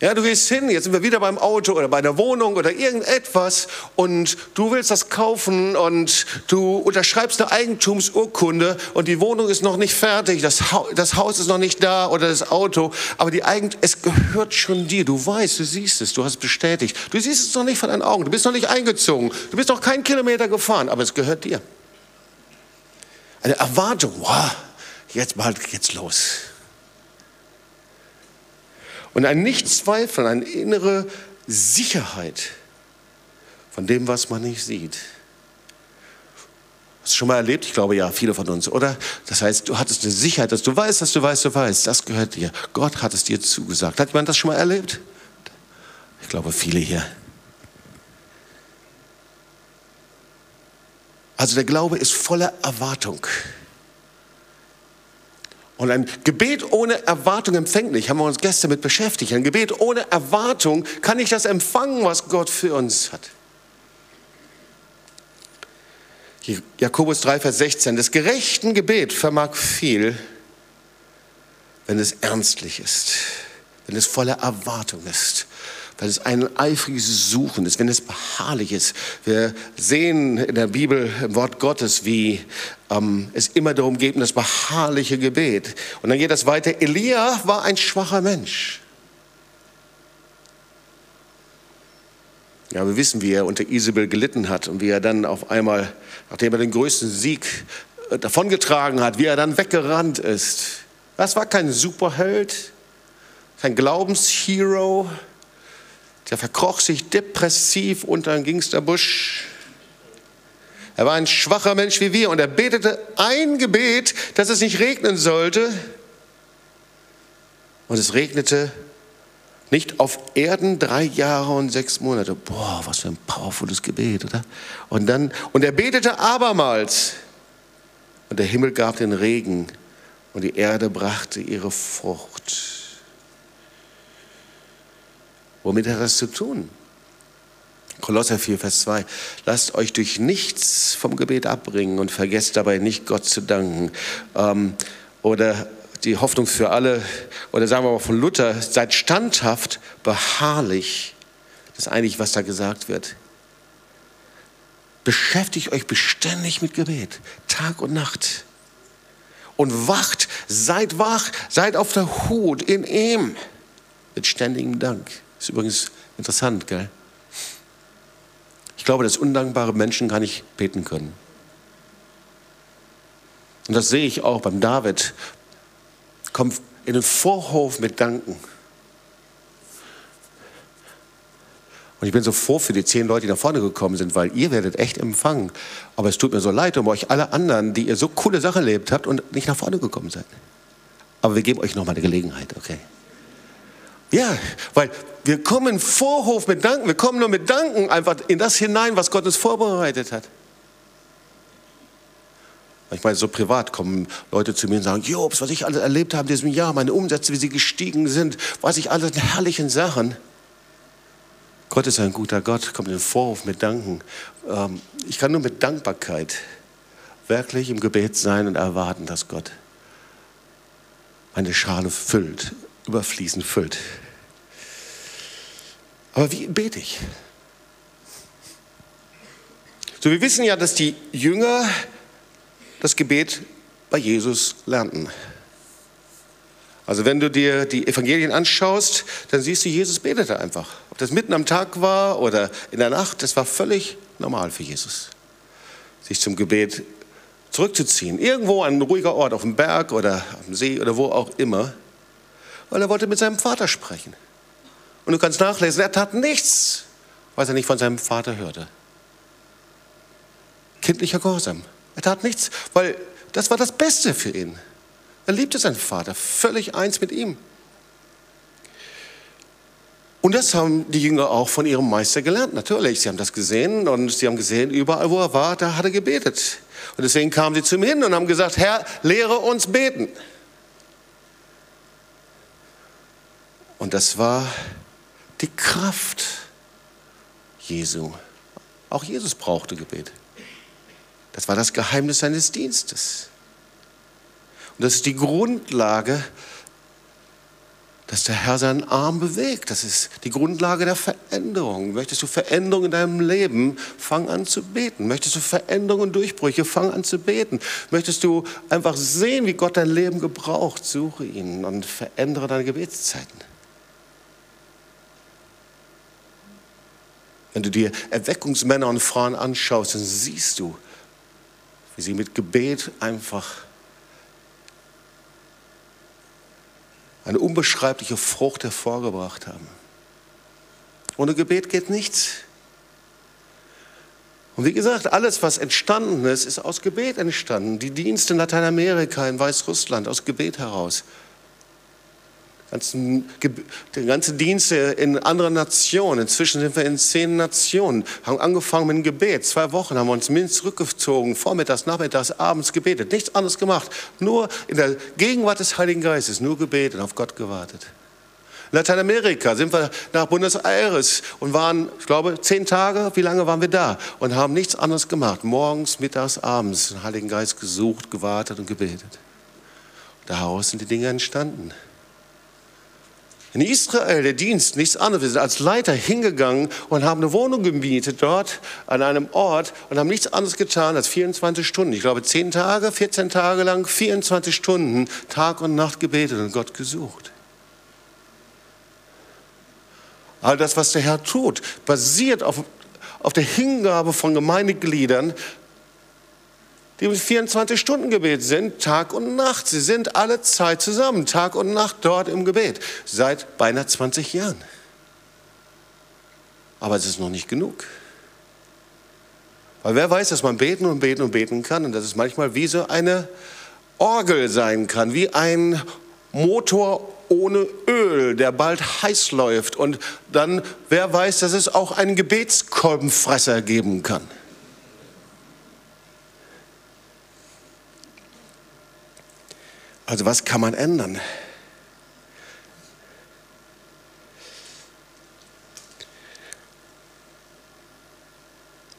Speaker 1: Ja, du gehst hin, jetzt sind wir wieder beim Auto oder bei der Wohnung oder irgendetwas und du willst das kaufen und du unterschreibst eine Eigentumsurkunde und die Wohnung ist noch nicht fertig, das, ha das Haus ist noch nicht da oder das Auto, aber die Eigen es gehört schon dir. Du weißt, du siehst es, du hast es bestätigt. Du siehst es noch nicht von deinen Augen, du bist noch nicht eingezogen, du bist noch keinen Kilometer gefahren, aber es gehört dir. Eine Erwartung, wow, jetzt bald geht's los. Und ein Nichtzweifeln, eine innere Sicherheit von dem, was man nicht sieht. Hast du schon mal erlebt? Ich glaube ja, viele von uns, oder? Das heißt, du hattest eine Sicherheit, dass du weißt, dass du weißt, du weißt. Das gehört dir. Gott hat es dir zugesagt. Hat jemand das schon mal erlebt? Ich glaube, viele hier. Also der Glaube ist voller Erwartung. Und ein Gebet ohne Erwartung empfänglich, haben wir uns gestern mit beschäftigt. Ein Gebet ohne Erwartung kann ich das empfangen, was Gott für uns hat. Jakobus 3, Vers 16. Das gerechten Gebet vermag viel, wenn es ernstlich ist, wenn es voller Erwartung ist weil es ein eifriges Suchen ist, wenn es beharrlich ist. Wir sehen in der Bibel, im Wort Gottes, wie ähm, es immer darum geht, das beharrliche Gebet. Und dann geht das weiter. Elia war ein schwacher Mensch. Ja, wir wissen, wie er unter Isabel gelitten hat und wie er dann auf einmal, nachdem er den größten Sieg äh, davongetragen hat, wie er dann weggerannt ist. Das war kein Superheld, kein Glaubenshero, der verkroch sich depressiv unter ein Gingsterbusch. Er war ein schwacher Mensch wie wir und er betete ein Gebet, dass es nicht regnen sollte. Und es regnete nicht auf Erden drei Jahre und sechs Monate. Boah, was für ein powervolles Gebet, oder? Und dann, und er betete abermals. Und der Himmel gab den Regen und die Erde brachte ihre Frucht. Womit hat das zu tun? Kolosser 4, Vers 2. Lasst euch durch nichts vom Gebet abbringen und vergesst dabei nicht Gott zu danken. Ähm, oder die Hoffnung für alle, oder sagen wir mal von Luther, seid standhaft, beharrlich. Das ist eigentlich, was da gesagt wird. Beschäftigt euch beständig mit Gebet, Tag und Nacht. Und wacht, seid wach, seid auf der Hut in ihm mit ständigem Dank. Ist übrigens interessant, gell? Ich glaube, dass undankbare Menschen gar nicht beten können. Und das sehe ich auch beim David. Kommt in den Vorhof mit Danken. Und ich bin so froh für die zehn Leute, die nach vorne gekommen sind, weil ihr werdet echt empfangen. Aber es tut mir so leid um euch alle anderen, die ihr so coole Sachen erlebt habt und nicht nach vorne gekommen seid. Aber wir geben euch nochmal eine Gelegenheit, okay? Ja, weil wir kommen Vorhof mit Danken, wir kommen nur mit Danken einfach in das hinein, was Gott uns vorbereitet hat. Manchmal so privat kommen Leute zu mir und sagen, Jobs, was ich alles erlebt habe in diesem Jahr, meine Umsätze, wie sie gestiegen sind, was ich alles an herrlichen Sachen. Gott ist ein guter Gott, kommt in den Vorhof mit Danken. Ähm, ich kann nur mit Dankbarkeit wirklich im Gebet sein und erwarten, dass Gott meine Schale füllt, überfließend füllt. Aber wie bete ich? So, wir wissen ja, dass die Jünger das Gebet bei Jesus lernten. Also wenn du dir die Evangelien anschaust, dann siehst du, Jesus betete einfach. Ob das mitten am Tag war oder in der Nacht, das war völlig normal für Jesus, sich zum Gebet zurückzuziehen. Irgendwo an ein ruhiger Ort, auf dem Berg oder am See oder wo auch immer, weil er wollte mit seinem Vater sprechen. Und du kannst nachlesen, er tat nichts, was er nicht von seinem Vater hörte. Kindlicher Gehorsam. Er tat nichts, weil das war das Beste für ihn. Er liebte seinen Vater, völlig eins mit ihm. Und das haben die Jünger auch von ihrem Meister gelernt, natürlich. Sie haben das gesehen und sie haben gesehen, überall wo er war, da hat er gebetet. Und deswegen kamen sie zu ihm hin und haben gesagt, Herr, lehre uns beten. Und das war die Kraft Jesu. Auch Jesus brauchte Gebet. Das war das Geheimnis seines Dienstes. Und das ist die Grundlage, dass der Herr seinen Arm bewegt. Das ist die Grundlage der Veränderung. Möchtest du Veränderung in deinem Leben, fang an zu beten. Möchtest du Veränderung und Durchbrüche, fang an zu beten. Möchtest du einfach sehen, wie Gott dein Leben gebraucht, suche ihn und verändere deine Gebetszeiten. Wenn du dir Erweckungsmänner und Frauen anschaust, dann siehst du, wie sie mit Gebet einfach eine unbeschreibliche Frucht hervorgebracht haben. Ohne Gebet geht nichts. Und wie gesagt, alles, was entstanden ist, ist aus Gebet entstanden. Die Dienste in Lateinamerika, in Weißrussland, aus Gebet heraus ganzen, die ganze Dienste in anderen Nationen. Inzwischen sind wir in zehn Nationen. Haben angefangen mit dem Gebet. Zwei Wochen haben wir uns mindestens zurückgezogen. Vormittags, nachmittags, abends gebetet. Nichts anderes gemacht. Nur in der Gegenwart des Heiligen Geistes. Nur gebetet, auf Gott gewartet. In Lateinamerika sind wir nach Buenos Aires und waren, ich glaube, zehn Tage, wie lange waren wir da? Und haben nichts anderes gemacht. Morgens, mittags, abends den Heiligen Geist gesucht, gewartet und gebetet. Daraus sind die Dinge entstanden. In Israel der Dienst nichts anderes. Wir sind als Leiter hingegangen und haben eine Wohnung gemietet dort an einem Ort und haben nichts anderes getan als 24 Stunden. Ich glaube 10 Tage, 14 Tage lang, 24 Stunden Tag und Nacht gebetet und Gott gesucht. All das, was der Herr tut, basiert auf, auf der Hingabe von Gemeindegliedern, die im 24-Stunden-Gebet sind, Tag und Nacht. Sie sind alle Zeit zusammen, Tag und Nacht dort im Gebet, seit beinahe 20 Jahren. Aber es ist noch nicht genug. Weil wer weiß, dass man beten und beten und beten kann und dass es manchmal wie so eine Orgel sein kann, wie ein Motor ohne Öl, der bald heiß läuft. Und dann, wer weiß, dass es auch einen Gebetskolbenfresser geben kann. Also was kann man ändern?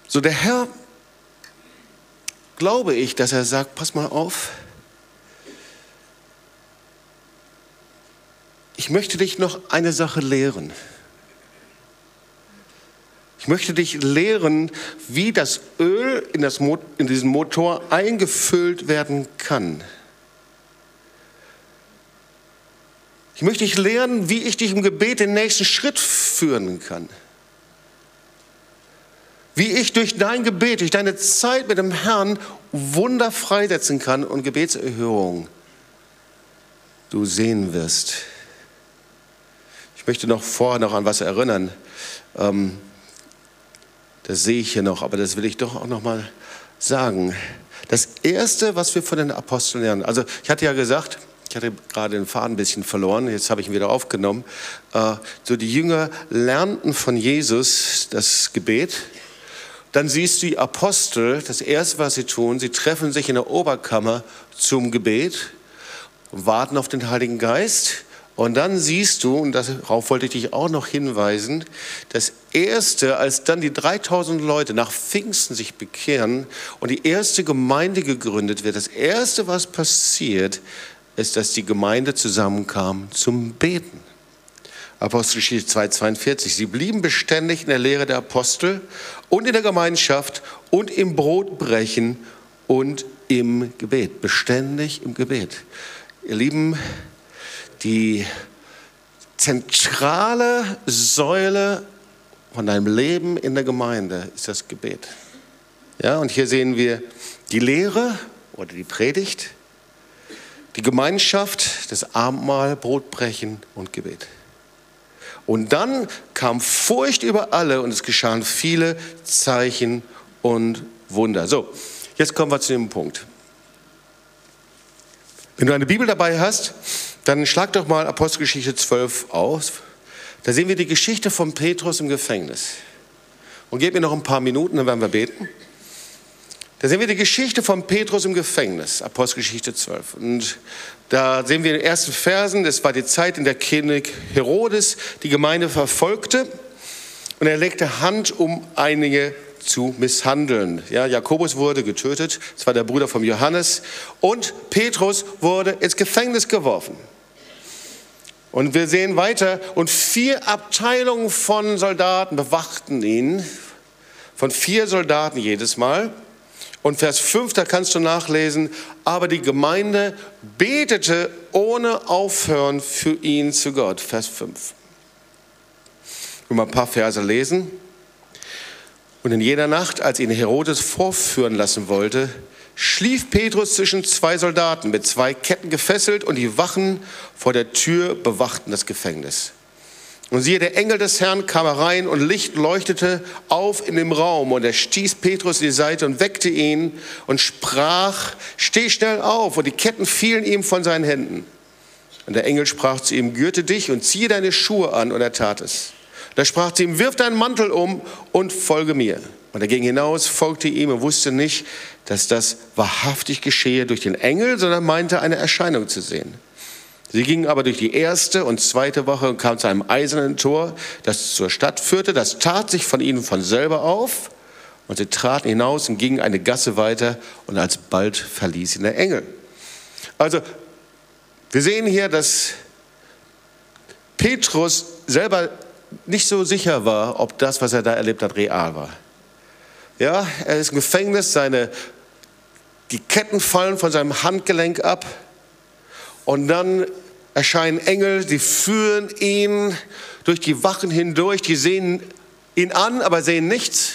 Speaker 1: So der Herr, glaube ich, dass er sagt, pass mal auf, ich möchte dich noch eine Sache lehren. Ich möchte dich lehren, wie das Öl in, das, in diesen Motor eingefüllt werden kann. Ich möchte dich lernen, wie ich dich im Gebet den nächsten Schritt führen kann. Wie ich durch dein Gebet, durch deine Zeit mit dem Herrn Wunder freisetzen kann und Gebetserhörung du sehen wirst. Ich möchte noch vorher noch an was erinnern. Ähm, das sehe ich hier noch, aber das will ich doch auch noch mal sagen. Das erste, was wir von den Aposteln lernen, also ich hatte ja gesagt, ich hatte gerade den Faden ein bisschen verloren, jetzt habe ich ihn wieder aufgenommen. Äh, so die Jünger lernten von Jesus das Gebet. Dann siehst du die Apostel, das erste, was sie tun, sie treffen sich in der Oberkammer zum Gebet, warten auf den Heiligen Geist Und dann siehst du, und darauf wollte ich dich auch noch hinweisen, das erste, als dann die 3000 Leute nach Pfingsten sich bekehren und die erste Gemeinde gegründet wird, das erste, was passiert, ist, dass die Gemeinde zusammenkam zum Beten. Apostelgeschichte 2,42. Sie blieben beständig in der Lehre der Apostel und in der Gemeinschaft und im Brotbrechen und im Gebet. Beständig im Gebet. Ihr Lieben, die zentrale Säule von deinem Leben in der Gemeinde ist das Gebet. Ja, und hier sehen wir die Lehre oder die Predigt, die Gemeinschaft, das Abendmahl, Brotbrechen und Gebet. Und dann kam Furcht über alle und es geschahen viele Zeichen und Wunder. So, jetzt kommen wir zu dem Punkt. Wenn du eine Bibel dabei hast, dann schlag doch mal Apostelgeschichte 12 aus. Da sehen wir die Geschichte von Petrus im Gefängnis. Und gib mir noch ein paar Minuten, dann werden wir beten. Da sehen wir die Geschichte von Petrus im Gefängnis, Apostelgeschichte 12. Und da sehen wir in den ersten Versen, das war die Zeit, in der König Herodes die Gemeinde verfolgte und er legte Hand, um einige zu misshandeln. Ja, Jakobus wurde getötet, das war der Bruder von Johannes, und Petrus wurde ins Gefängnis geworfen. Und wir sehen weiter, und vier Abteilungen von Soldaten bewachten ihn, von vier Soldaten jedes Mal. Und Vers 5, da kannst du nachlesen, aber die Gemeinde betete ohne Aufhören für ihn zu Gott. Vers 5. Ich mal ein paar Verse lesen. Und in jeder Nacht, als ihn Herodes vorführen lassen wollte, schlief Petrus zwischen zwei Soldaten mit zwei Ketten gefesselt und die Wachen vor der Tür bewachten das Gefängnis. Und siehe, der Engel des Herrn kam herein und Licht leuchtete auf in dem Raum. Und er stieß Petrus in die Seite und weckte ihn und sprach, steh schnell auf. Und die Ketten fielen ihm von seinen Händen. Und der Engel sprach zu ihm, gürte dich und ziehe deine Schuhe an. Und er tat es. Da sprach zu ihm, wirf deinen Mantel um und folge mir. Und er ging hinaus, folgte ihm und wusste nicht, dass das wahrhaftig geschehe durch den Engel, sondern meinte, eine Erscheinung zu sehen. Sie gingen aber durch die erste und zweite Woche und kamen zu einem eisernen Tor, das zur Stadt führte. Das tat sich von ihnen von selber auf. Und sie traten hinaus und gingen eine Gasse weiter und alsbald verließ ihn der Engel. Also, wir sehen hier, dass Petrus selber nicht so sicher war, ob das, was er da erlebt hat, real war. Ja, er ist im Gefängnis, seine, die Ketten fallen von seinem Handgelenk ab. Und dann erscheinen Engel, die führen ihn durch die Wachen hindurch, die sehen ihn an, aber sehen nichts.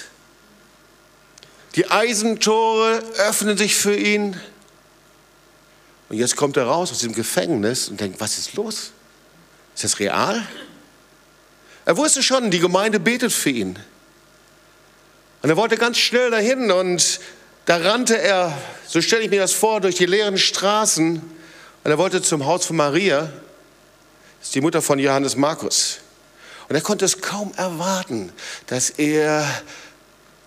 Speaker 1: Die Eisentore öffnen sich für ihn. Und jetzt kommt er raus aus dem Gefängnis und denkt, was ist los? Ist das real? Er wusste schon, die Gemeinde betet für ihn. Und er wollte ganz schnell dahin und da rannte er, so stelle ich mir das vor, durch die leeren Straßen und er wollte zum Haus von Maria, das ist die Mutter von Johannes Markus. Und er konnte es kaum erwarten, dass er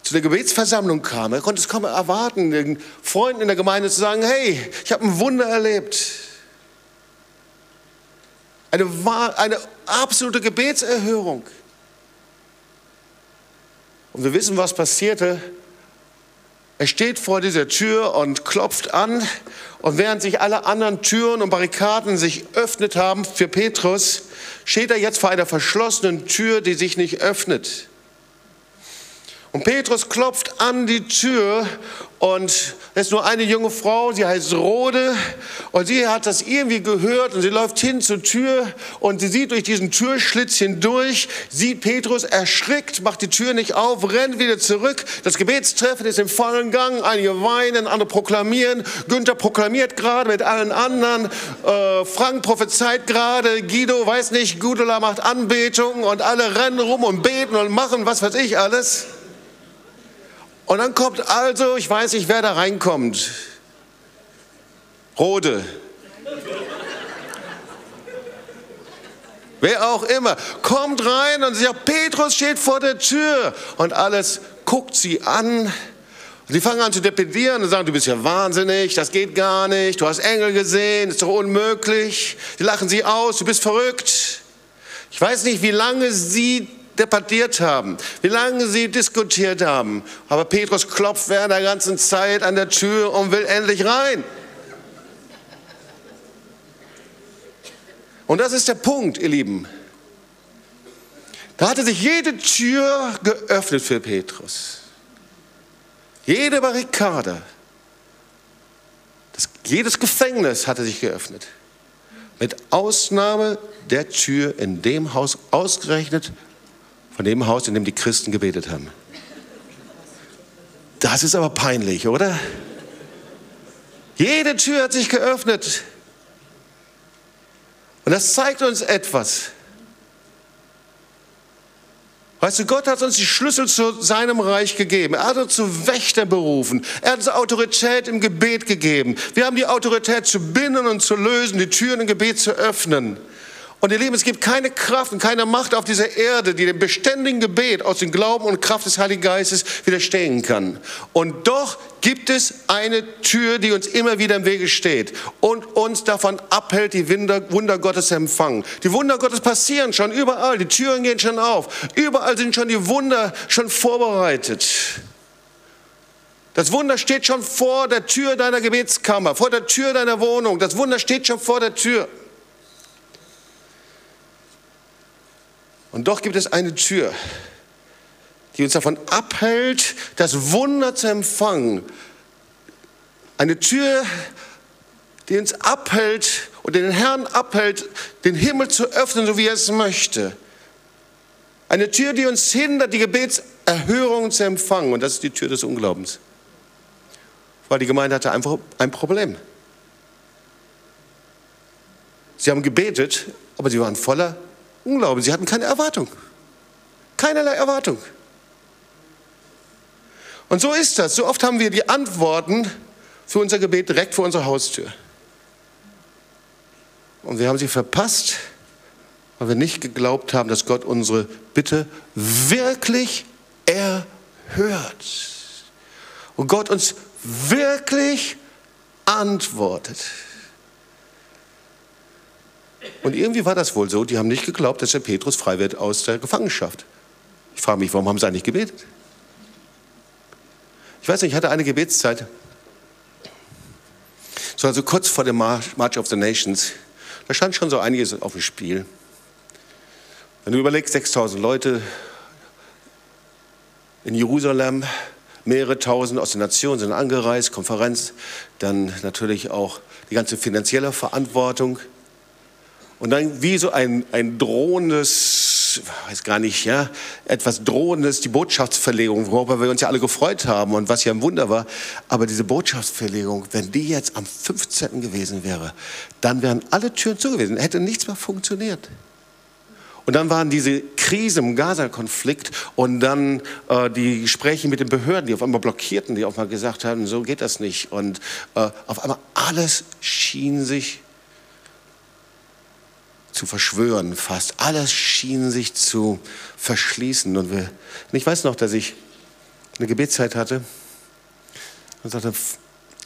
Speaker 1: zu der Gebetsversammlung kam. Er konnte es kaum erwarten, den Freunden in der Gemeinde zu sagen, hey, ich habe ein Wunder erlebt. Eine, eine absolute Gebetserhörung. Und wir wissen, was passierte. Er steht vor dieser Tür und klopft an. Und während sich alle anderen Türen und Barrikaden sich öffnet haben für Petrus, steht er jetzt vor einer verschlossenen Tür, die sich nicht öffnet. Und Petrus klopft an die Tür und es ist nur eine junge Frau, sie heißt Rode und sie hat das irgendwie gehört und sie läuft hin zur Tür und sie sieht durch diesen Türschlitz hindurch, sieht Petrus erschrickt, macht die Tür nicht auf, rennt wieder zurück. Das Gebetstreffen ist im vollen Gang, einige weinen, andere proklamieren. Günther proklamiert gerade mit allen anderen, äh, Frank prophezeit gerade, Guido weiß nicht, Gudula macht Anbetung und alle rennen rum und beten und machen was weiß ich alles. Und dann kommt also, ich weiß nicht, wer da reinkommt. Rode. Wer auch immer, kommt rein und sagt, Petrus steht vor der Tür. Und alles guckt sie an Und die fangen an zu dependieren und sagen, du bist ja wahnsinnig, das geht gar nicht, du hast Engel gesehen, ist doch unmöglich. Die lachen sie aus, du bist verrückt. Ich weiß nicht, wie lange sie debattiert haben, wie lange sie diskutiert haben. Aber Petrus klopft während der ganzen Zeit an der Tür und will endlich rein. Und das ist der Punkt, ihr Lieben. Da hatte sich jede Tür geöffnet für Petrus. Jede Barrikade, das, jedes Gefängnis hatte sich geöffnet. Mit Ausnahme der Tür in dem Haus, ausgerechnet von dem Haus, in dem die Christen gebetet haben. Das ist aber peinlich, oder? Jede Tür hat sich geöffnet. Und das zeigt uns etwas. Weißt du, Gott hat uns die Schlüssel zu seinem Reich gegeben. Er hat uns zu Wächter berufen. Er hat uns Autorität im Gebet gegeben. Wir haben die Autorität zu binden und zu lösen, die Türen im Gebet zu öffnen. Und ihr Lieben, es gibt keine Kraft und keine Macht auf dieser Erde, die dem beständigen Gebet aus dem Glauben und Kraft des Heiligen Geistes widerstehen kann. Und doch gibt es eine Tür, die uns immer wieder im Wege steht und uns davon abhält, die Wunder, Gottes zu empfangen. Die Wunder Gottes passieren schon überall, die Türen gehen schon auf, überall sind schon die Wunder schon vorbereitet. Das Wunder steht schon vor der Tür deiner Gebetskammer, vor der Tür deiner Wohnung. Das Wunder steht schon vor der Tür. Und doch gibt es eine Tür, die uns davon abhält, das Wunder zu empfangen. Eine Tür, die uns abhält und den Herrn abhält, den Himmel zu öffnen, so wie er es möchte. Eine Tür, die uns hindert, die Gebetserhörung zu empfangen. Und das ist die Tür des Unglaubens. Weil die Gemeinde hatte einfach ein Problem. Sie haben gebetet, aber sie waren voller Unglauben. Sie hatten keine Erwartung. Keinerlei Erwartung. Und so ist das. So oft haben wir die Antworten für unser Gebet direkt vor unserer Haustür. Und wir haben sie verpasst, weil wir nicht geglaubt haben, dass Gott unsere Bitte wirklich erhört. Und Gott uns wirklich antwortet. Und irgendwie war das wohl so, die haben nicht geglaubt, dass der Petrus frei wird aus der Gefangenschaft. Ich frage mich, warum haben sie eigentlich gebetet? Ich weiß nicht, ich hatte eine Gebetszeit, so also kurz vor dem March of the Nations, da stand schon so einiges auf dem Spiel. Wenn du überlegst, 6000 Leute in Jerusalem, mehrere tausend aus den Nationen sind angereist, Konferenz, dann natürlich auch die ganze finanzielle Verantwortung. Und dann wie so ein, ein drohendes, weiß gar nicht, ja, etwas drohendes, die Botschaftsverlegung, worüber wir uns ja alle gefreut haben und was ja ein Wunder war. Aber diese Botschaftsverlegung, wenn die jetzt am 15. gewesen wäre, dann wären alle Türen zugewesen, hätte nichts mehr funktioniert. Und dann waren diese Krisen im Gaza-Konflikt und dann äh, die Gespräche mit den Behörden, die auf einmal blockierten, die auf einmal gesagt haben, so geht das nicht. Und äh, auf einmal alles schien sich zu verschwören fast. Alles schien sich zu verschließen. Und, wir, und ich weiß noch, dass ich eine Gebetszeit hatte und sagte,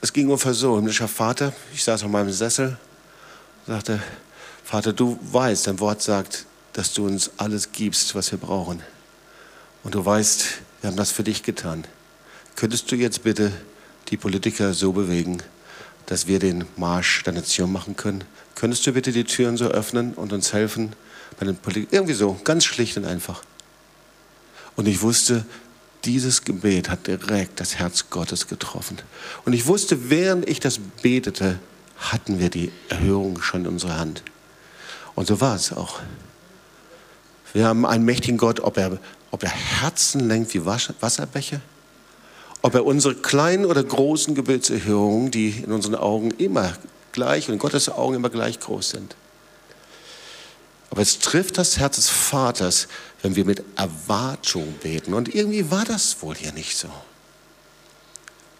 Speaker 1: es ging ungefähr so, himmlischer Vater, ich saß auf meinem Sessel, sagte, Vater, du weißt, dein Wort sagt, dass du uns alles gibst, was wir brauchen. Und du weißt, wir haben das für dich getan. Könntest du jetzt bitte die Politiker so bewegen, dass wir den Marsch der Nation machen können? Könntest du bitte die Türen so öffnen und uns helfen? Bei den Polit Irgendwie so, ganz schlicht und einfach. Und ich wusste, dieses Gebet hat direkt das Herz Gottes getroffen. Und ich wusste, während ich das betete, hatten wir die Erhörung schon in unserer Hand. Und so war es auch. Wir haben einen mächtigen Gott, ob er, ob er Herzen lenkt wie Wasserbecher, ob er unsere kleinen oder großen Gebetserhörungen, die in unseren Augen immer gleich und in Gottes Augen immer gleich groß sind. Aber es trifft das Herz des Vaters, wenn wir mit Erwartung beten. Und irgendwie war das wohl hier nicht so.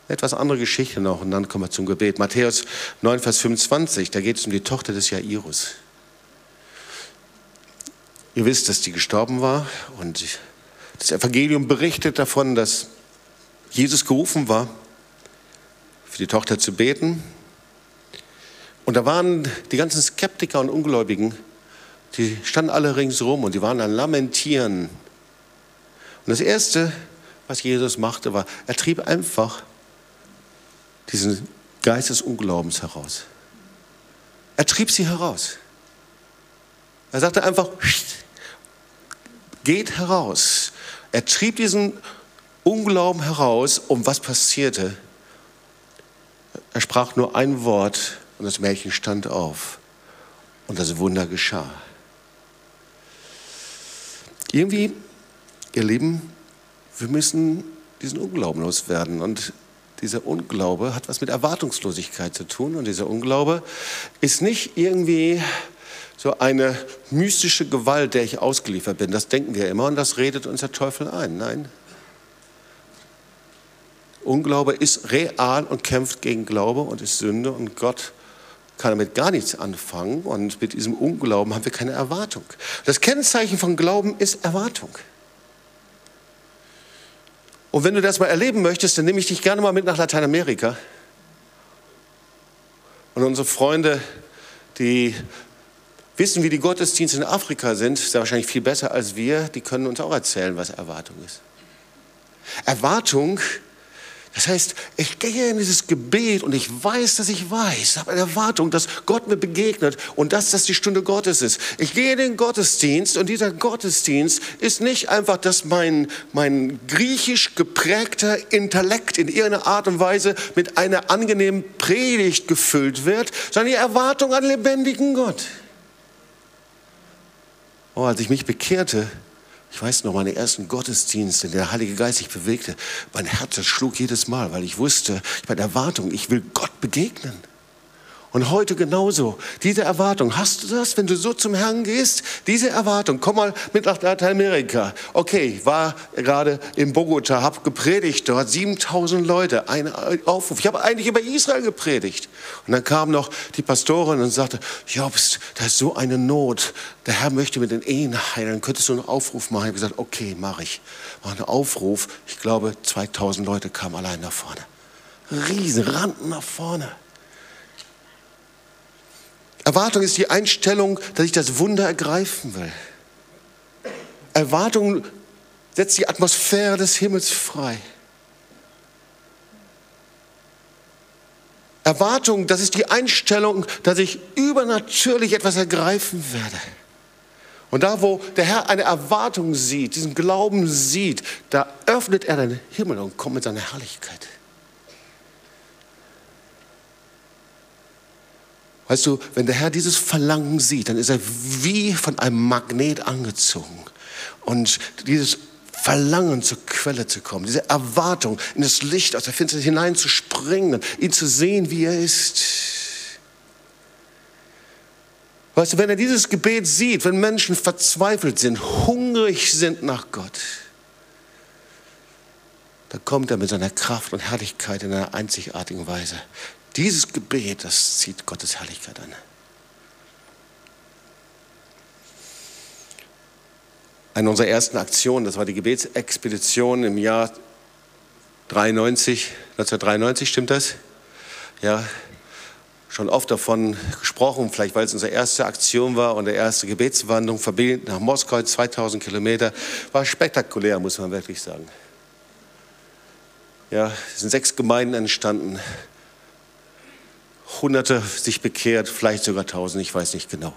Speaker 1: Etwas andere Geschichte noch und dann kommen wir zum Gebet. Matthäus 9, Vers 25, da geht es um die Tochter des Jairus. Ihr wisst, dass die gestorben war und das Evangelium berichtet davon, dass Jesus gerufen war, für die Tochter zu beten. Und da waren die ganzen Skeptiker und Ungläubigen, die standen alle ringsherum und die waren am Lamentieren. Und das Erste, was Jesus machte, war, er trieb einfach diesen Geist des Unglaubens heraus. Er trieb sie heraus. Er sagte einfach, geht heraus. Er trieb diesen Unglauben heraus. Und was passierte? Er sprach nur ein Wort und das Mädchen stand auf. Und das Wunder geschah. Irgendwie, ihr Lieben, wir müssen diesen Unglauben loswerden. Und dieser Unglaube hat was mit Erwartungslosigkeit zu tun. Und dieser Unglaube ist nicht irgendwie so eine mystische Gewalt, der ich ausgeliefert bin. Das denken wir immer und das redet uns der Teufel ein. Nein. Unglaube ist real und kämpft gegen Glaube und ist Sünde und Gott kann damit gar nichts anfangen und mit diesem Unglauben haben wir keine Erwartung. Das Kennzeichen von Glauben ist Erwartung. Und wenn du das mal erleben möchtest, dann nehme ich dich gerne mal mit nach Lateinamerika. Und unsere Freunde, die wissen, wie die Gottesdienste in Afrika sind, ist ja wahrscheinlich viel besser als wir, die können uns auch erzählen, was Erwartung ist. Erwartung das heißt, ich gehe in dieses Gebet und ich weiß, dass ich weiß, habe eine Erwartung, dass Gott mir begegnet und dass das die Stunde Gottes ist. Ich gehe in den Gottesdienst und dieser Gottesdienst ist nicht einfach, dass mein, mein griechisch geprägter Intellekt in irgendeiner Art und Weise mit einer angenehmen Predigt gefüllt wird, sondern die Erwartung an lebendigen Gott. Oh, als ich mich bekehrte, ich weiß noch, meine ersten Gottesdienste, der Heilige Geist sich bewegte, mein Herz schlug jedes Mal, weil ich wusste, ich in Erwartung, ich will Gott begegnen. Und heute genauso. Diese Erwartung, hast du das, wenn du so zum Herrn gehst? Diese Erwartung, komm mal mit nach Lateinamerika. Okay, war gerade in Bogota, habe gepredigt dort, 7000 Leute, ein Aufruf. Ich habe eigentlich über Israel gepredigt. Und dann kam noch die Pastorin und sagte, Jobst, da ist so eine Not. Der Herr möchte mit den Ehen heilen. Könntest du einen Aufruf machen? Ich habe gesagt, okay, mache ich. Mach einen Aufruf. Ich glaube, 2000 Leute kamen allein nach vorne. Riesen, rannten nach vorne. Erwartung ist die Einstellung, dass ich das Wunder ergreifen will. Erwartung setzt die Atmosphäre des Himmels frei. Erwartung, das ist die Einstellung, dass ich übernatürlich etwas ergreifen werde. Und da, wo der Herr eine Erwartung sieht, diesen Glauben sieht, da öffnet er den Himmel und kommt mit seiner Herrlichkeit. Weißt du, wenn der Herr dieses Verlangen sieht, dann ist er wie von einem Magnet angezogen. Und dieses Verlangen zur Quelle zu kommen, diese Erwartung, in das Licht aus der Finsternis hineinzuspringen, ihn zu sehen, wie er ist. Weißt du, wenn er dieses Gebet sieht, wenn Menschen verzweifelt sind, hungrig sind nach Gott, dann kommt er mit seiner Kraft und Herrlichkeit in einer einzigartigen Weise. Dieses Gebet, das zieht Gottes Herrlichkeit an. Eine unserer ersten Aktionen, das war die Gebetsexpedition im Jahr 93, 1993, stimmt das? Ja, schon oft davon gesprochen, vielleicht weil es unsere erste Aktion war und der erste Gebetswanderung verbinden nach Moskau, 2000 Kilometer, war spektakulär, muss man wirklich sagen. Ja, es sind sechs Gemeinden entstanden, Hunderte sich bekehrt, vielleicht sogar Tausend, ich weiß nicht genau.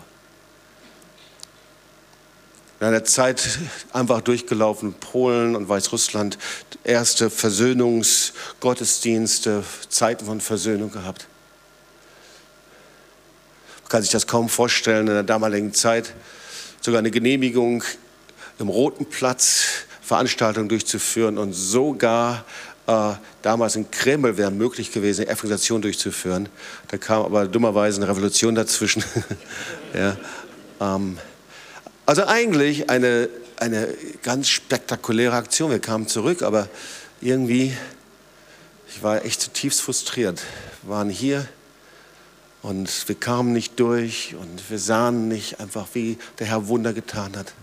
Speaker 1: In einer Zeit einfach durchgelaufen, Polen und Weißrussland, erste Versöhnungsgottesdienste, Zeiten von Versöhnung gehabt. Man kann sich das kaum vorstellen, in der damaligen Zeit sogar eine Genehmigung im Roten Platz Veranstaltungen durchzuführen und sogar äh, damals in Kreml wäre möglich gewesen, Evangelisation durchzuführen. Da kam aber dummerweise eine Revolution dazwischen. ja, ähm, also eigentlich eine, eine ganz spektakuläre Aktion. Wir kamen zurück, aber irgendwie, ich war echt zutiefst frustriert. Wir waren hier und wir kamen nicht durch und wir sahen nicht einfach, wie der Herr Wunder getan hat.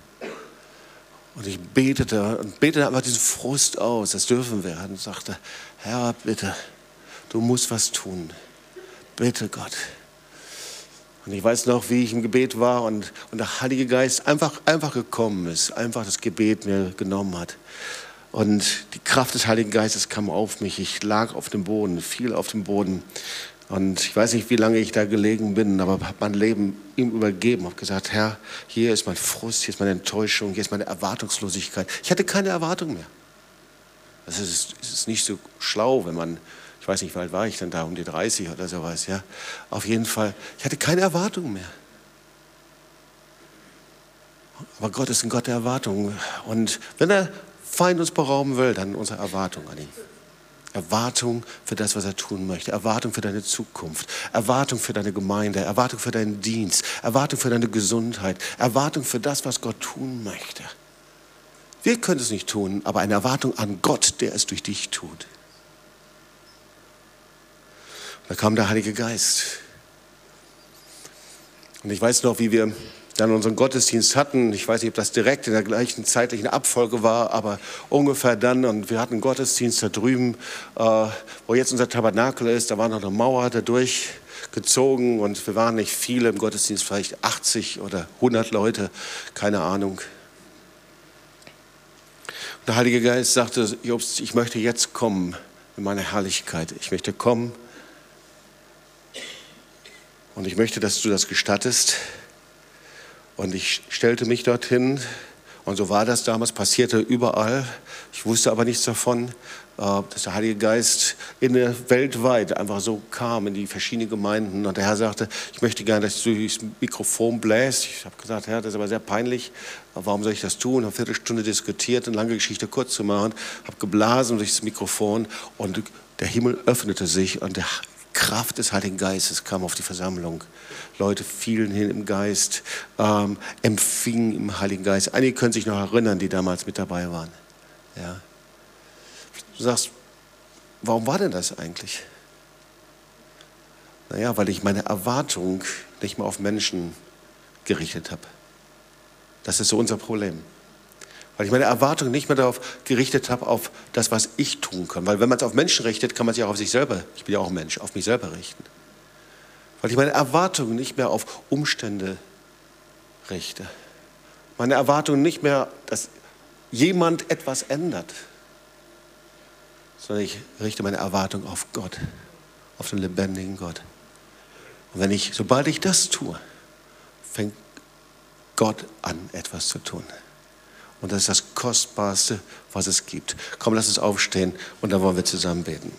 Speaker 1: Und ich betete und betete einfach diesen Frust aus, das dürfen wir. Und sagte, Herr, bitte, du musst was tun. Bitte, Gott. Und ich weiß noch, wie ich im Gebet war und, und der Heilige Geist einfach, einfach gekommen ist, einfach das Gebet mir genommen hat. Und die Kraft des Heiligen Geistes kam auf mich. Ich lag auf dem Boden, fiel auf dem Boden. Und ich weiß nicht, wie lange ich da gelegen bin, aber habe mein Leben ihm übergeben, habe gesagt, Herr, hier ist mein Frust, hier ist meine Enttäuschung, hier ist meine Erwartungslosigkeit. Ich hatte keine Erwartung mehr. Das ist, es ist nicht so schlau, wenn man, ich weiß nicht, wie alt war ich denn da, um die 30 oder sowas, ja. Auf jeden Fall, ich hatte keine Erwartung mehr. Aber Gott ist ein Gott der Erwartungen. Und wenn der Feind uns berauben will, dann unsere Erwartung an ihn. Erwartung für das, was er tun möchte. Erwartung für deine Zukunft. Erwartung für deine Gemeinde. Erwartung für deinen Dienst. Erwartung für deine Gesundheit. Erwartung für das, was Gott tun möchte. Wir können es nicht tun, aber eine Erwartung an Gott, der es durch dich tut. da kam der Heilige Geist. Und ich weiß noch, wie wir dann unseren Gottesdienst hatten. Ich weiß nicht, ob das direkt in der gleichen zeitlichen Abfolge war, aber ungefähr dann. Und wir hatten einen Gottesdienst da drüben, äh, wo jetzt unser Tabernakel ist. Da war noch eine Mauer da durchgezogen und wir waren nicht viele im Gottesdienst, vielleicht 80 oder 100 Leute, keine Ahnung. Und der Heilige Geist sagte, Jobst, ich möchte jetzt kommen in meine Herrlichkeit. Ich möchte kommen und ich möchte, dass du das gestattest. Und ich stellte mich dorthin und so war das damals, passierte überall. Ich wusste aber nichts davon, äh, dass der Heilige Geist in der weltweit einfach so kam in die verschiedenen Gemeinden. Und der Herr sagte, ich möchte gerne, dass du das Mikrofon bläst. Ich habe gesagt, Herr, das ist aber sehr peinlich. Warum soll ich das tun? Habe eine Viertelstunde diskutiert, eine lange Geschichte kurz zu machen. Habe geblasen durch das Mikrofon und der Himmel öffnete sich und die Kraft des Heiligen Geistes kam auf die Versammlung. Leute fielen hin im Geist, ähm, empfingen im Heiligen Geist. Einige können sich noch erinnern, die damals mit dabei waren. Ja. Du sagst, warum war denn das eigentlich? Naja, weil ich meine Erwartung nicht mehr auf Menschen gerichtet habe. Das ist so unser Problem. Weil ich meine Erwartung nicht mehr darauf gerichtet habe, auf das, was ich tun kann. Weil wenn man es auf Menschen richtet, kann man sich auch auf sich selber, ich bin ja auch ein Mensch, auf mich selber richten weil ich meine Erwartungen nicht mehr auf Umstände richte. Meine Erwartungen nicht mehr, dass jemand etwas ändert, sondern ich richte meine Erwartung auf Gott, auf den lebendigen Gott. Und wenn ich, sobald ich das tue, fängt Gott an, etwas zu tun. Und das ist das Kostbarste, was es gibt. Komm, lass uns aufstehen und dann wollen wir zusammen beten.